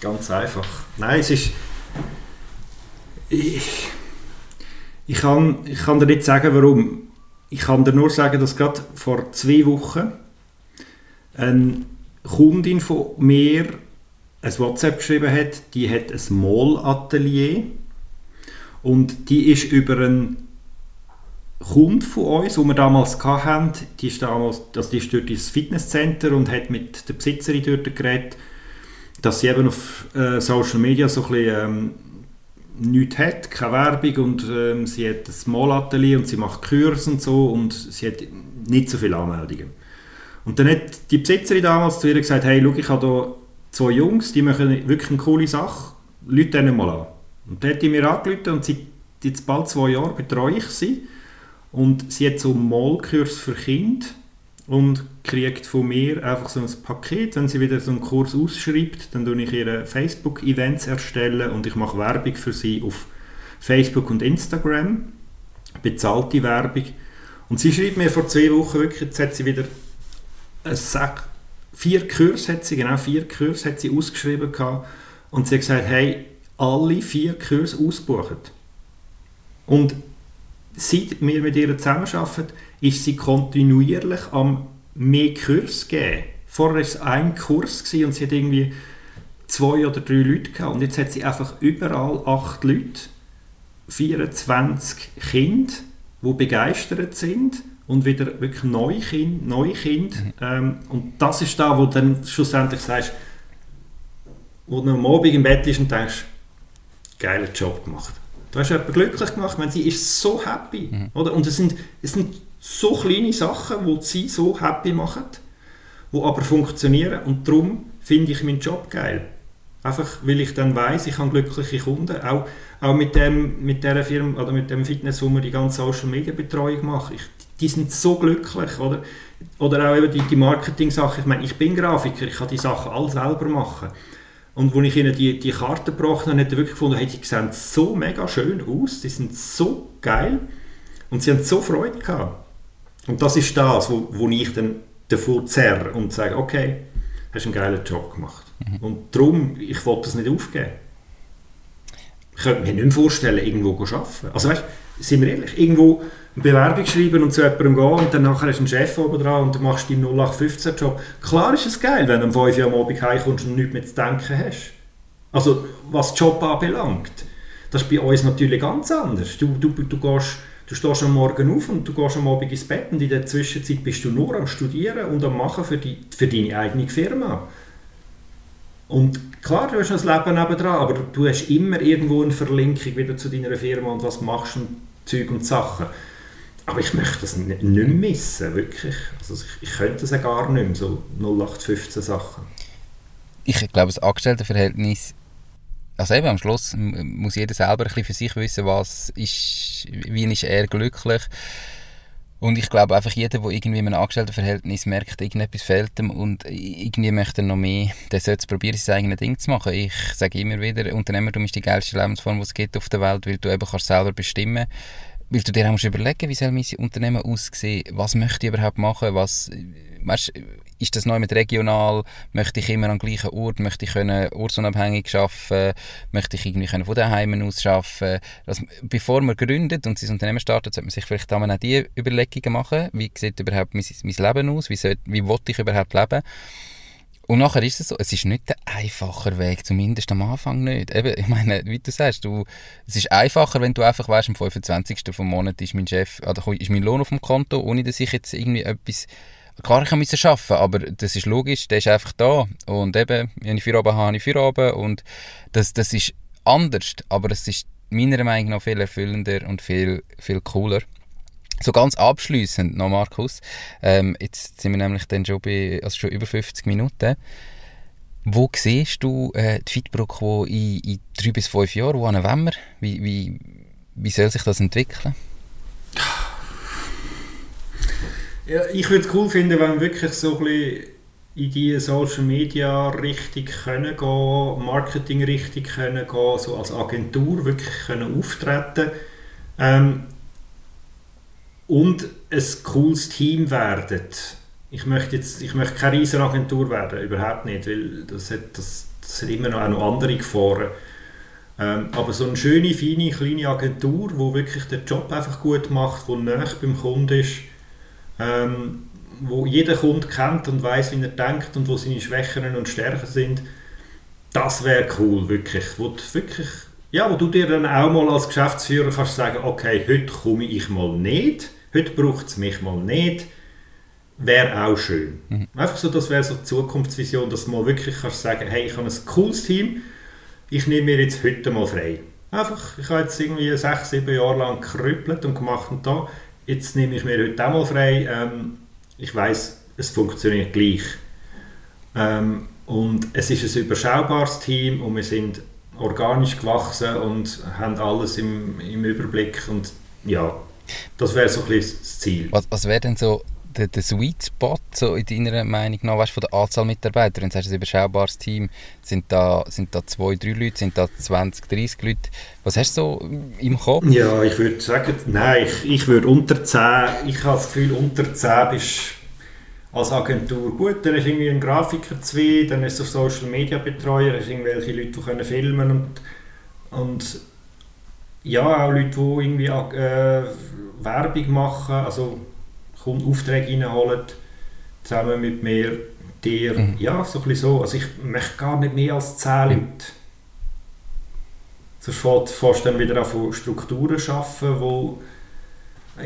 Speaker 2: ganz einfach. Nein, es ist... Ich, ich, kann, ich kann dir nicht sagen, warum ich kann dir nur sagen, dass gerade vor zwei Wochen eine Kundin von mir ein WhatsApp geschrieben hat, die hat ein Mall-Atelier und die ist über einen Kunden von uns, den wir damals hatten, die ist, damals, also die ist durch das Fitnesscenter und hat mit der Besitzerin dort geredet, dass sie eben auf äh, Social Media so ein bisschen ähm, nichts hat, keine Werbung und ähm, sie hat ein Small-Atelier und sie macht Kurse und so und sie hat nicht so viele Anmeldungen. Und dann hat die Besitzerin damals zu ihr gesagt, hey, schau, ich habe hier zwei Jungs, die machen wirklich eine coole Sache, Leute denen mal an. Und dann hat die mir angerufen und sie, jetzt bald zwei Jahre betreue ich sie und sie hat so einen Malkurs für Kinder und kriegt von mir einfach so ein Paket. Wenn sie wieder so einen Kurs ausschreibt, dann tue ich ihre Facebook-Events erstellen und ich mache Werbung für sie auf Facebook und Instagram, bezahlte Werbung. Und sie schreibt mir vor zwei Wochen wirklich, jetzt hat sie wieder Sack, vier Kurse hat sie, genau vier Kurse hat sie ausgeschrieben gehabt und sie hat gesagt, hey, alle vier Kurse ausbuchen. Und seit wir mit ihr zusammenarbeiten, ist sie kontinuierlich am mehr Kurs geben. Vorher war es ein Kurs und sie hat irgendwie zwei oder drei Leute gehabt. Und jetzt hat sie einfach überall acht Leute, 24 Kinder, die begeistert sind und wieder wirklich neue Kinder. Neue Kinder. Mhm. Ähm, und das ist da, wo du dann schlussendlich sagst, wo du am Abend im Bett bist und denkst, geiler Job gemacht. Du hast jemanden glücklich gemacht, wenn sie ist so happy. Mhm. Oder? Und es sind, es sind so kleine Sachen, die sie so happy machen, die aber funktionieren und darum finde ich meinen Job geil. Einfach, weil ich dann weiß, ich habe glückliche Kunden. Auch, auch mit, dem, mit dieser Firma oder mit dem Fitness, wo wir die ganze Social Media Betreuung machen. Ich, die sind so glücklich. Oder, oder auch eben die, die Marketing-Sachen. Ich meine, ich bin Grafiker, ich kann die Sachen alle selber machen. Und als ich ihnen die, die Karte gebracht habe, hat er wirklich gefunden, hey, die sehen so mega schön aus, die sind so geil. Und sie haben so Freude gehabt. Und das ist das, wo, wo ich dann davor zerre und sage, okay, hast einen geilen Job gemacht. Mhm. Und darum, ich wollte das nicht aufgeben. Ich könnte mir nicht mehr vorstellen, irgendwo zu arbeiten. Also weißt, sind wir ehrlich, irgendwo eine Bewerbung schreiben und zu jemandem gehen und dann nachher hast du einen Chef oben dran und du machst deinen 0815-Job. Klar ist es geil, wenn du um 5 Uhr am Abend heimkommst und nichts mehr zu denken hast. Also, was Job anbelangt. Das ist bei uns natürlich ganz anders. Du, du, du gehst Du stehst am Morgen auf und du gehst am Abend ins Bett und in der Zwischenzeit bist du nur am Studieren und am Machen für, die, für deine eigene Firma. Und klar, du hast noch das Leben nebenan, aber du hast immer irgendwo eine Verlinkung wieder zu deiner Firma und was machst und Zeug und Sachen. Aber ich möchte das nicht, missen, wirklich. Also ich, ich könnte das ja gar nicht mehr, so 0815 Sachen.
Speaker 1: Ich glaube, das Angestelltenverhältnis also eben am Schluss muss jeder selber ein bisschen für sich wissen, was ist, wie ist er glücklich. Und ich glaube einfach, jeder, der irgendwie in einem Angestelltenverhältnis merkt, irgendetwas fehlt ihm und irgendwie möchte noch mehr, der sollte probieren, sein eigenes Ding zu machen. Ich sage immer wieder, Unternehmertum ist die geilste Lebensform, die es gibt auf der Welt, weil du eben kannst selber bestimmen weil du dir auch musst überlegen wie soll mein Unternehmen aussehen, was möchte ich überhaupt machen, was, weißt, ist das neu mit regional, möchte ich immer am gleichen Ort, möchte ich können ortsunabhängig arbeiten, möchte ich irgendwie können von daheim aus arbeiten. Also, bevor man gründet und sein Unternehmen startet, sollte man sich vielleicht auch die Überlegungen machen, wie sieht überhaupt mein, mein Leben aus, wie, soll, wie will ich überhaupt leben. Und nachher ist es so, es ist nicht der einfache Weg, zumindest am Anfang nicht. Eben, ich meine, wie du sagst, du, es ist einfacher, wenn du einfach weißt, am 25. vom Monat ist mein Chef, oder ist mein Lohn auf dem Konto, ohne dass ich jetzt irgendwie etwas Klar, ich musste arbeiten, aber das ist logisch, der ist einfach da. Und eben, wenn ich Feierabend habe, habe ich Feierabend. Und das, das ist anders, aber es ist meiner Meinung nach viel erfüllender und viel, viel cooler. So ganz abschließend noch, Markus. Ähm, jetzt sind wir nämlich dann schon, bei, also schon über 50 Minuten. Wo siehst du äh, die Fitbro in, in drei bis fünf Jahren? Wo wollen wir? Wie, wie, wie soll sich das entwickeln?
Speaker 2: Ja, ich würde es cool finden, wenn wir wirklich so ein bisschen in die Social Media Richtung können gehen, Marketing Richtung können gehen, so als Agentur wirklich können auftreten ähm, und ein cooles Team werden. Ich möchte jetzt, ich möchte keine riesige Agentur werden, überhaupt nicht, weil das hat, das, das hat immer noch, auch noch andere Gefahren. Ähm, aber so eine schöne, feine, kleine Agentur, die wirklich den Job einfach gut macht, die näher beim Kunden ist, ähm, wo jeder Kunde kennt und weiß, wie er denkt und wo seine Schwächen und Stärken sind, das wäre cool, wirklich. Wo du wirklich, ja, wo du dir dann auch mal als Geschäftsführer kannst sagen, okay, heute komme ich mal nicht, heute braucht es mich mal nicht, wäre auch schön. Mhm. Einfach so, das wäre so die Zukunftsvision, dass du mal wirklich kannst sagen, hey, ich habe ein cooles Team, ich nehme mir jetzt heute mal frei. Einfach, ich habe jetzt irgendwie sechs, sieben Jahre lang gekrüppelt und gemacht und da, jetzt nehme ich mir heute auch mal frei. Ähm, ich weiß, es funktioniert gleich. Ähm, und es ist ein überschaubares Team und wir sind organisch gewachsen und haben alles im, im Überblick und ja, das wäre so ein bisschen das Ziel.
Speaker 1: Was, was wäre denn so der, der Sweet Spot so in deiner Meinung nach, weißt, von der Anzahl Mitarbeiter? Wenn du sagst, ein überschaubares Team, sind da, sind da zwei, drei Leute, sind da 20, 30 Leute? Was hast du so im Kopf?
Speaker 2: Ja, ich würde sagen, nein, ich, ich würde unter 10, ich habe das Gefühl, unter 10 bist als Agentur gut, dann ist irgendwie ein Grafiker zwei, dann ist der Social Media Betreuer, hast irgendwelche Leute, die können filmen und, und ja, auch Leute, die irgendwie äh, Werbung machen, also Aufträge reinholen, zusammen mit mir, dir, mhm. ja, so ein bisschen so. Also ich möchte gar nicht mehr als 10 mhm. Leute. Sonst fährst du dann wieder auf Strukturen schaffen, wo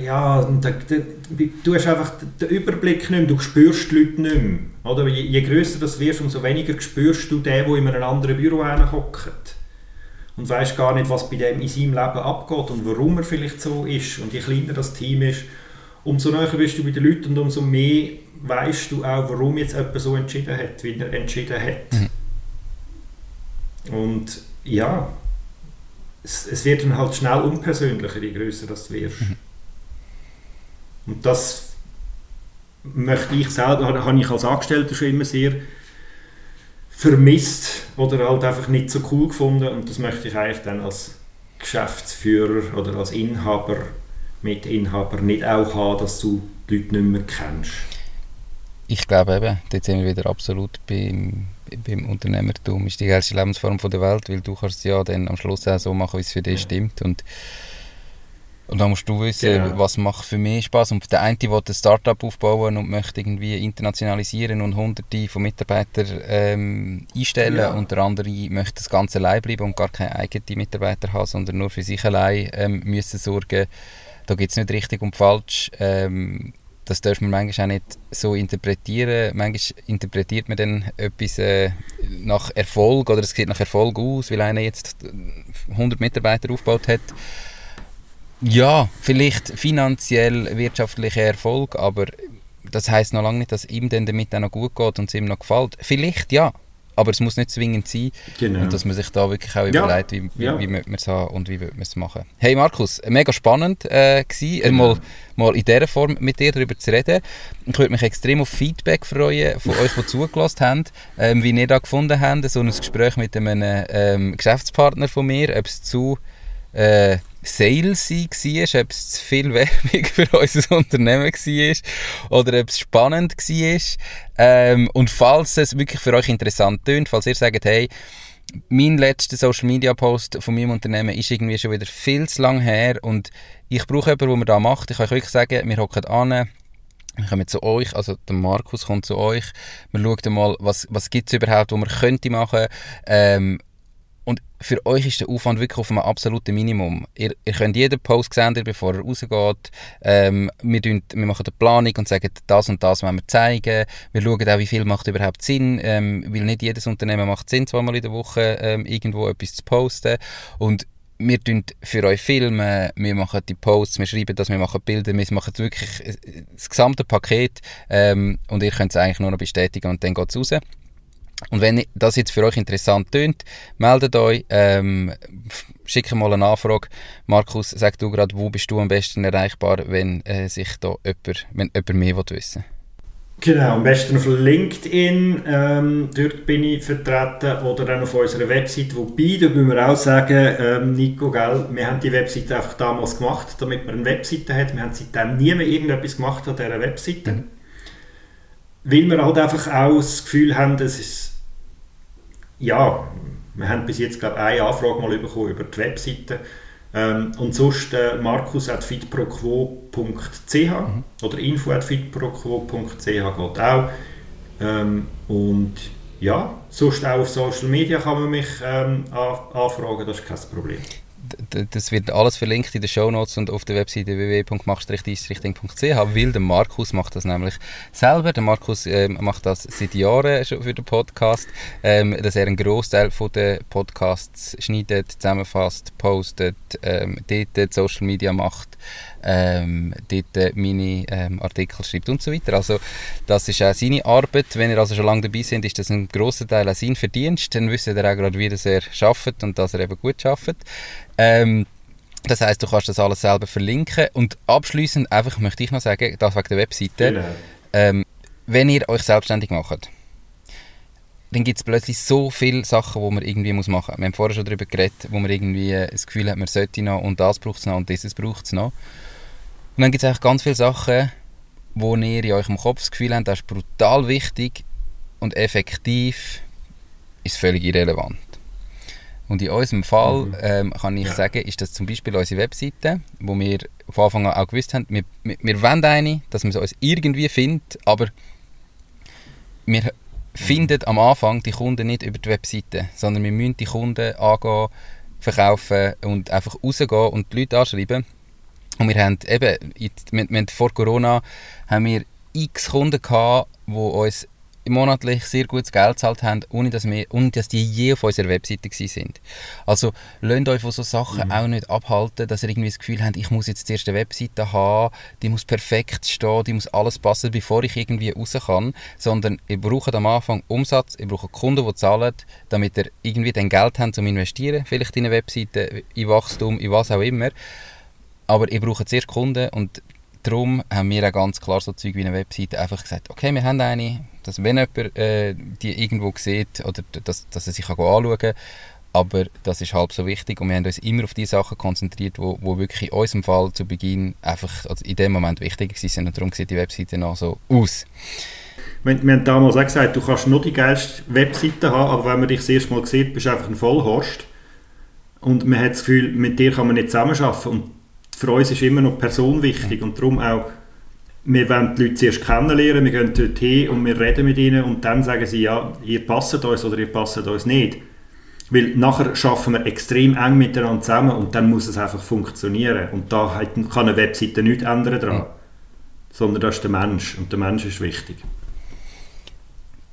Speaker 2: ja, da, da, du hast einfach den Überblick nicht mehr, du spürst die Leute nicht mehr. Oder? Je, je grösser das wirst, umso weniger spürst du den, der in einem anderen Büro hockt. Und weißt gar nicht, was bei dem in seinem Leben abgeht und warum er vielleicht so ist. Und je kleiner das Team ist, umso näher bist du bei den Leuten und umso mehr weißt du auch, warum jetzt jemand so entschieden hat, wie er entschieden hat. Mhm. Und ja, es, es, wird dann halt schnell unpersönlicher, je größer das wirst. Mhm. Und das möchte ich selber, habe ich als Angestellter schon immer sehr vermisst oder halt einfach nicht so cool gefunden und das möchte ich eigentlich dann als Geschäftsführer oder als Inhaber Mitinhaber nicht auch haben, dass du die Leute nicht mehr kennst?
Speaker 1: Ich glaube eben, dort sind wir wieder absolut beim, beim Unternehmertum. ist die geilste Lebensform der Welt, weil du kannst ja dann am Schluss auch so machen, wie es für dich ja. stimmt. Und, und dann musst du wissen, genau. was macht für mich Spaß. Und der eine will ein Startup aufbauen und möchte irgendwie internationalisieren und hunderte von Mitarbeitern ähm, einstellen. Ja. Und der andere möchte das Ganze allein bleiben und gar keine eigenen Mitarbeiter haben, sondern nur für sich allein ähm, müssen sorgen da gibt es nicht richtig und falsch. Ähm, das darf man manchmal auch nicht so interpretieren. Manchmal interpretiert man dann etwas äh, nach Erfolg oder es sieht nach Erfolg aus, weil einer jetzt 100 Mitarbeiter aufgebaut hat. Ja, vielleicht finanziell wirtschaftlicher Erfolg, aber das heißt noch lange nicht, dass ihm dann damit auch noch gut geht und es ihm noch gefällt. Vielleicht ja, aber es muss nicht zwingend sein.
Speaker 2: Genau.
Speaker 1: Und dass man sich da wirklich auch
Speaker 2: Ja.
Speaker 1: überlegt, wie, wie,
Speaker 2: Ja.
Speaker 1: wie man es haben und wie man es machen. Hey Markus, mega spannend äh, gewesen, äh,
Speaker 2: Genau.
Speaker 1: mal, mal in dieser Form mit dir darüber zu reden. Ich würde mich extrem auf Feedback freuen von euch, die zugelassen haben, ähm, wie ihr da gefunden habt, so ein Gespräch mit einem ähm, Geschäftspartner von mir, ob es zu äh, salesy war, ob es zu viel Werbung für unser Unternehmen war oder ob es spannend war. Ähm, und falls es wirklich für euch interessant tönt, falls ihr sagt, hey, mein letzter Social Media Post von meinem Unternehmen ist irgendwie schon wieder viel zu lang her und ich brauche jemanden, der mir da macht. Ich kann euch wirklich sagen, wir hocken an, wir kommen zu euch, also der Markus kommt zu euch, wir schauen mal, was, was gibt es überhaupt, was man könnte machen ähm, für euch ist der Aufwand wirklich auf einem absoluten Minimum. Ihr, ihr könnt jeden Post sehen, bevor er rausgeht. Ähm, wir, tun, wir machen eine Planung und sagen, das und das wollen wir zeigen. Wir schauen auch, wie viel macht überhaupt Sinn, ähm, weil nicht jedes Unternehmen macht Sinn, zweimal in der Woche ähm, irgendwo etwas zu posten. Und wir tun für euch filmen, wir machen die Posts, wir schreiben das, wir machen Bilder, wir machen wirklich äh, das gesamte Paket ähm, und ihr könnt es eigentlich nur noch bestätigen und dann geht es raus. Und wenn das jetzt für euch interessant tönt, meldet euch, ähm, schickt mal eine Anfrage. Markus, sag du gerade, wo bist du am besten erreichbar, wenn äh, sich da jemand, wenn jemand mehr will wissen?
Speaker 2: Genau, am besten auf LinkedIn, ähm, dort bin ich vertreten, oder auch auf unserer Website, wobei, da müssen wir auch sagen, ähm, Nico, gell, wir haben die Webseite einfach damals gemacht, damit man eine Webseite hat, wir haben seitdem nie mehr irgendetwas gemacht an dieser Webseite, weil wir halt einfach auch das Gefühl haben, es ist, ja, wir haben bis jetzt, glaube ich, eine Anfrage mal bekommen über die Webseite, ähm, und sonst äh, markus.fitproquo.ch oder info.fitproquo.ch geht auch. Ähm, und ja, sonst auch auf Social Media kann man mich ähm, an, anfragen, das ist kein Problem.
Speaker 1: Das wird alles verlinkt in den Shownotes und auf der Webseite www.mach-dies-ding.ch, weil der Markus macht das nämlich selber. Der Markus ähm, macht das seit Jahren schon für den Podcast, ähm, dass er einen Großteil von den Podcasts schneidet, zusammenfasst, postet, ähm, dort Social Media macht, ähm, dort äh, meine ähm, Artikel schreibt und so weiter. Also das ist auch seine Arbeit. Wenn ihr also schon lange dabei seid, ist das ein grosser Teil auch sein Verdienst. Dann wisst ihr auch gerade, wie das er schafft und dass er eben gut schafft. Ähm, das heißt, du kannst das alles selber verlinken. Und abschließend einfach möchte ich noch sagen, das wegen der Webseite,
Speaker 2: Genau.
Speaker 1: ähm, wenn ihr euch selbstständig macht, dann gibt es plötzlich so viele Sachen, die man irgendwie muss machen muss. Wir haben vorher schon darüber geredet, wo man irgendwie äh, das Gefühl hat, man sollte noch und das braucht es noch und dieses braucht es noch. Und dann gibt es eigentlich ganz viele Sachen, wo ihr in eurem Kopf das Gefühl habt, das ist brutal wichtig und effektiv ist völlig irrelevant. Und in unserem Fall
Speaker 2: Mhm.
Speaker 1: ähm, kann ich
Speaker 2: Ja.
Speaker 1: sagen, ist das zum Beispiel unsere Webseite, wo wir von Anfang an auch gewusst haben, wir, wir, wir wollen eine, dass man sie uns irgendwie findet, aber wir finden am Anfang die Kunden nicht über die Webseite, sondern wir müssen die Kunden angehen, verkaufen und einfach rausgehen und die Leute anschreiben. Und wir haben eben, wir, wir vor Corona haben wir x Kunden gehabt, die uns monatlich sehr gutes Geld gezahlt haben, ohne dass, wir, ohne dass die je auf unserer Webseite sind. Also lasst euch von so Sachen auch nicht abhalten, dass ihr irgendwie das Gefühl habt, ich muss jetzt zuerst eine Webseite haben, die muss perfekt stehen, die muss alles passen, bevor ich irgendwie raus kann, sondern ihr braucht am Anfang Umsatz, ihr braucht Kunden, die zahlen, damit ihr irgendwie dann Geld habt, um zu investieren, vielleicht in eine Webseite, in Wachstum, in was auch immer. Aber ihr braucht zuerst Kunden und darum haben wir auch ganz klar so Zeug wie eine Webseite einfach gesagt, okay, wir haben eine, dass wenn jemand äh, die irgendwo sieht oder dass, dass er sich anschauen kann, aber das ist halb so wichtig und wir haben uns immer auf die Sachen konzentriert, wo, wo wirklich in unserem Fall zu Beginn einfach also in dem Moment wichtig sind und darum sieht die Webseite noch so aus.
Speaker 2: Wir, wir haben damals auch gesagt, du kannst nur die geilste Webseite haben, aber wenn man dich das erste Mal sieht, bist du einfach ein Vollhorst. Und man hat das Gefühl, mit dir kann man nicht zusammenarbeiten. Und für uns ist immer noch die Person wichtig und darum auch, wir wollen die Leute zuerst kennenlernen, wir gehen dort hin und wir reden mit ihnen und dann sagen sie, ja, ihr passt uns oder ihr passt uns nicht. Weil nachher arbeiten wir extrem eng miteinander zusammen und dann muss es einfach funktionieren. Und da hat- kann eine Webseite nichts ändern dran.
Speaker 1: Ja.
Speaker 2: Sondern das ist der Mensch und der Mensch ist wichtig.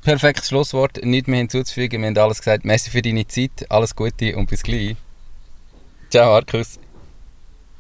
Speaker 1: Perfektes Schlusswort, nichts mehr hinzuzufügen, wir haben alles gesagt. Merci für deine Zeit, alles Gute und bis gleich. Ciao Markus.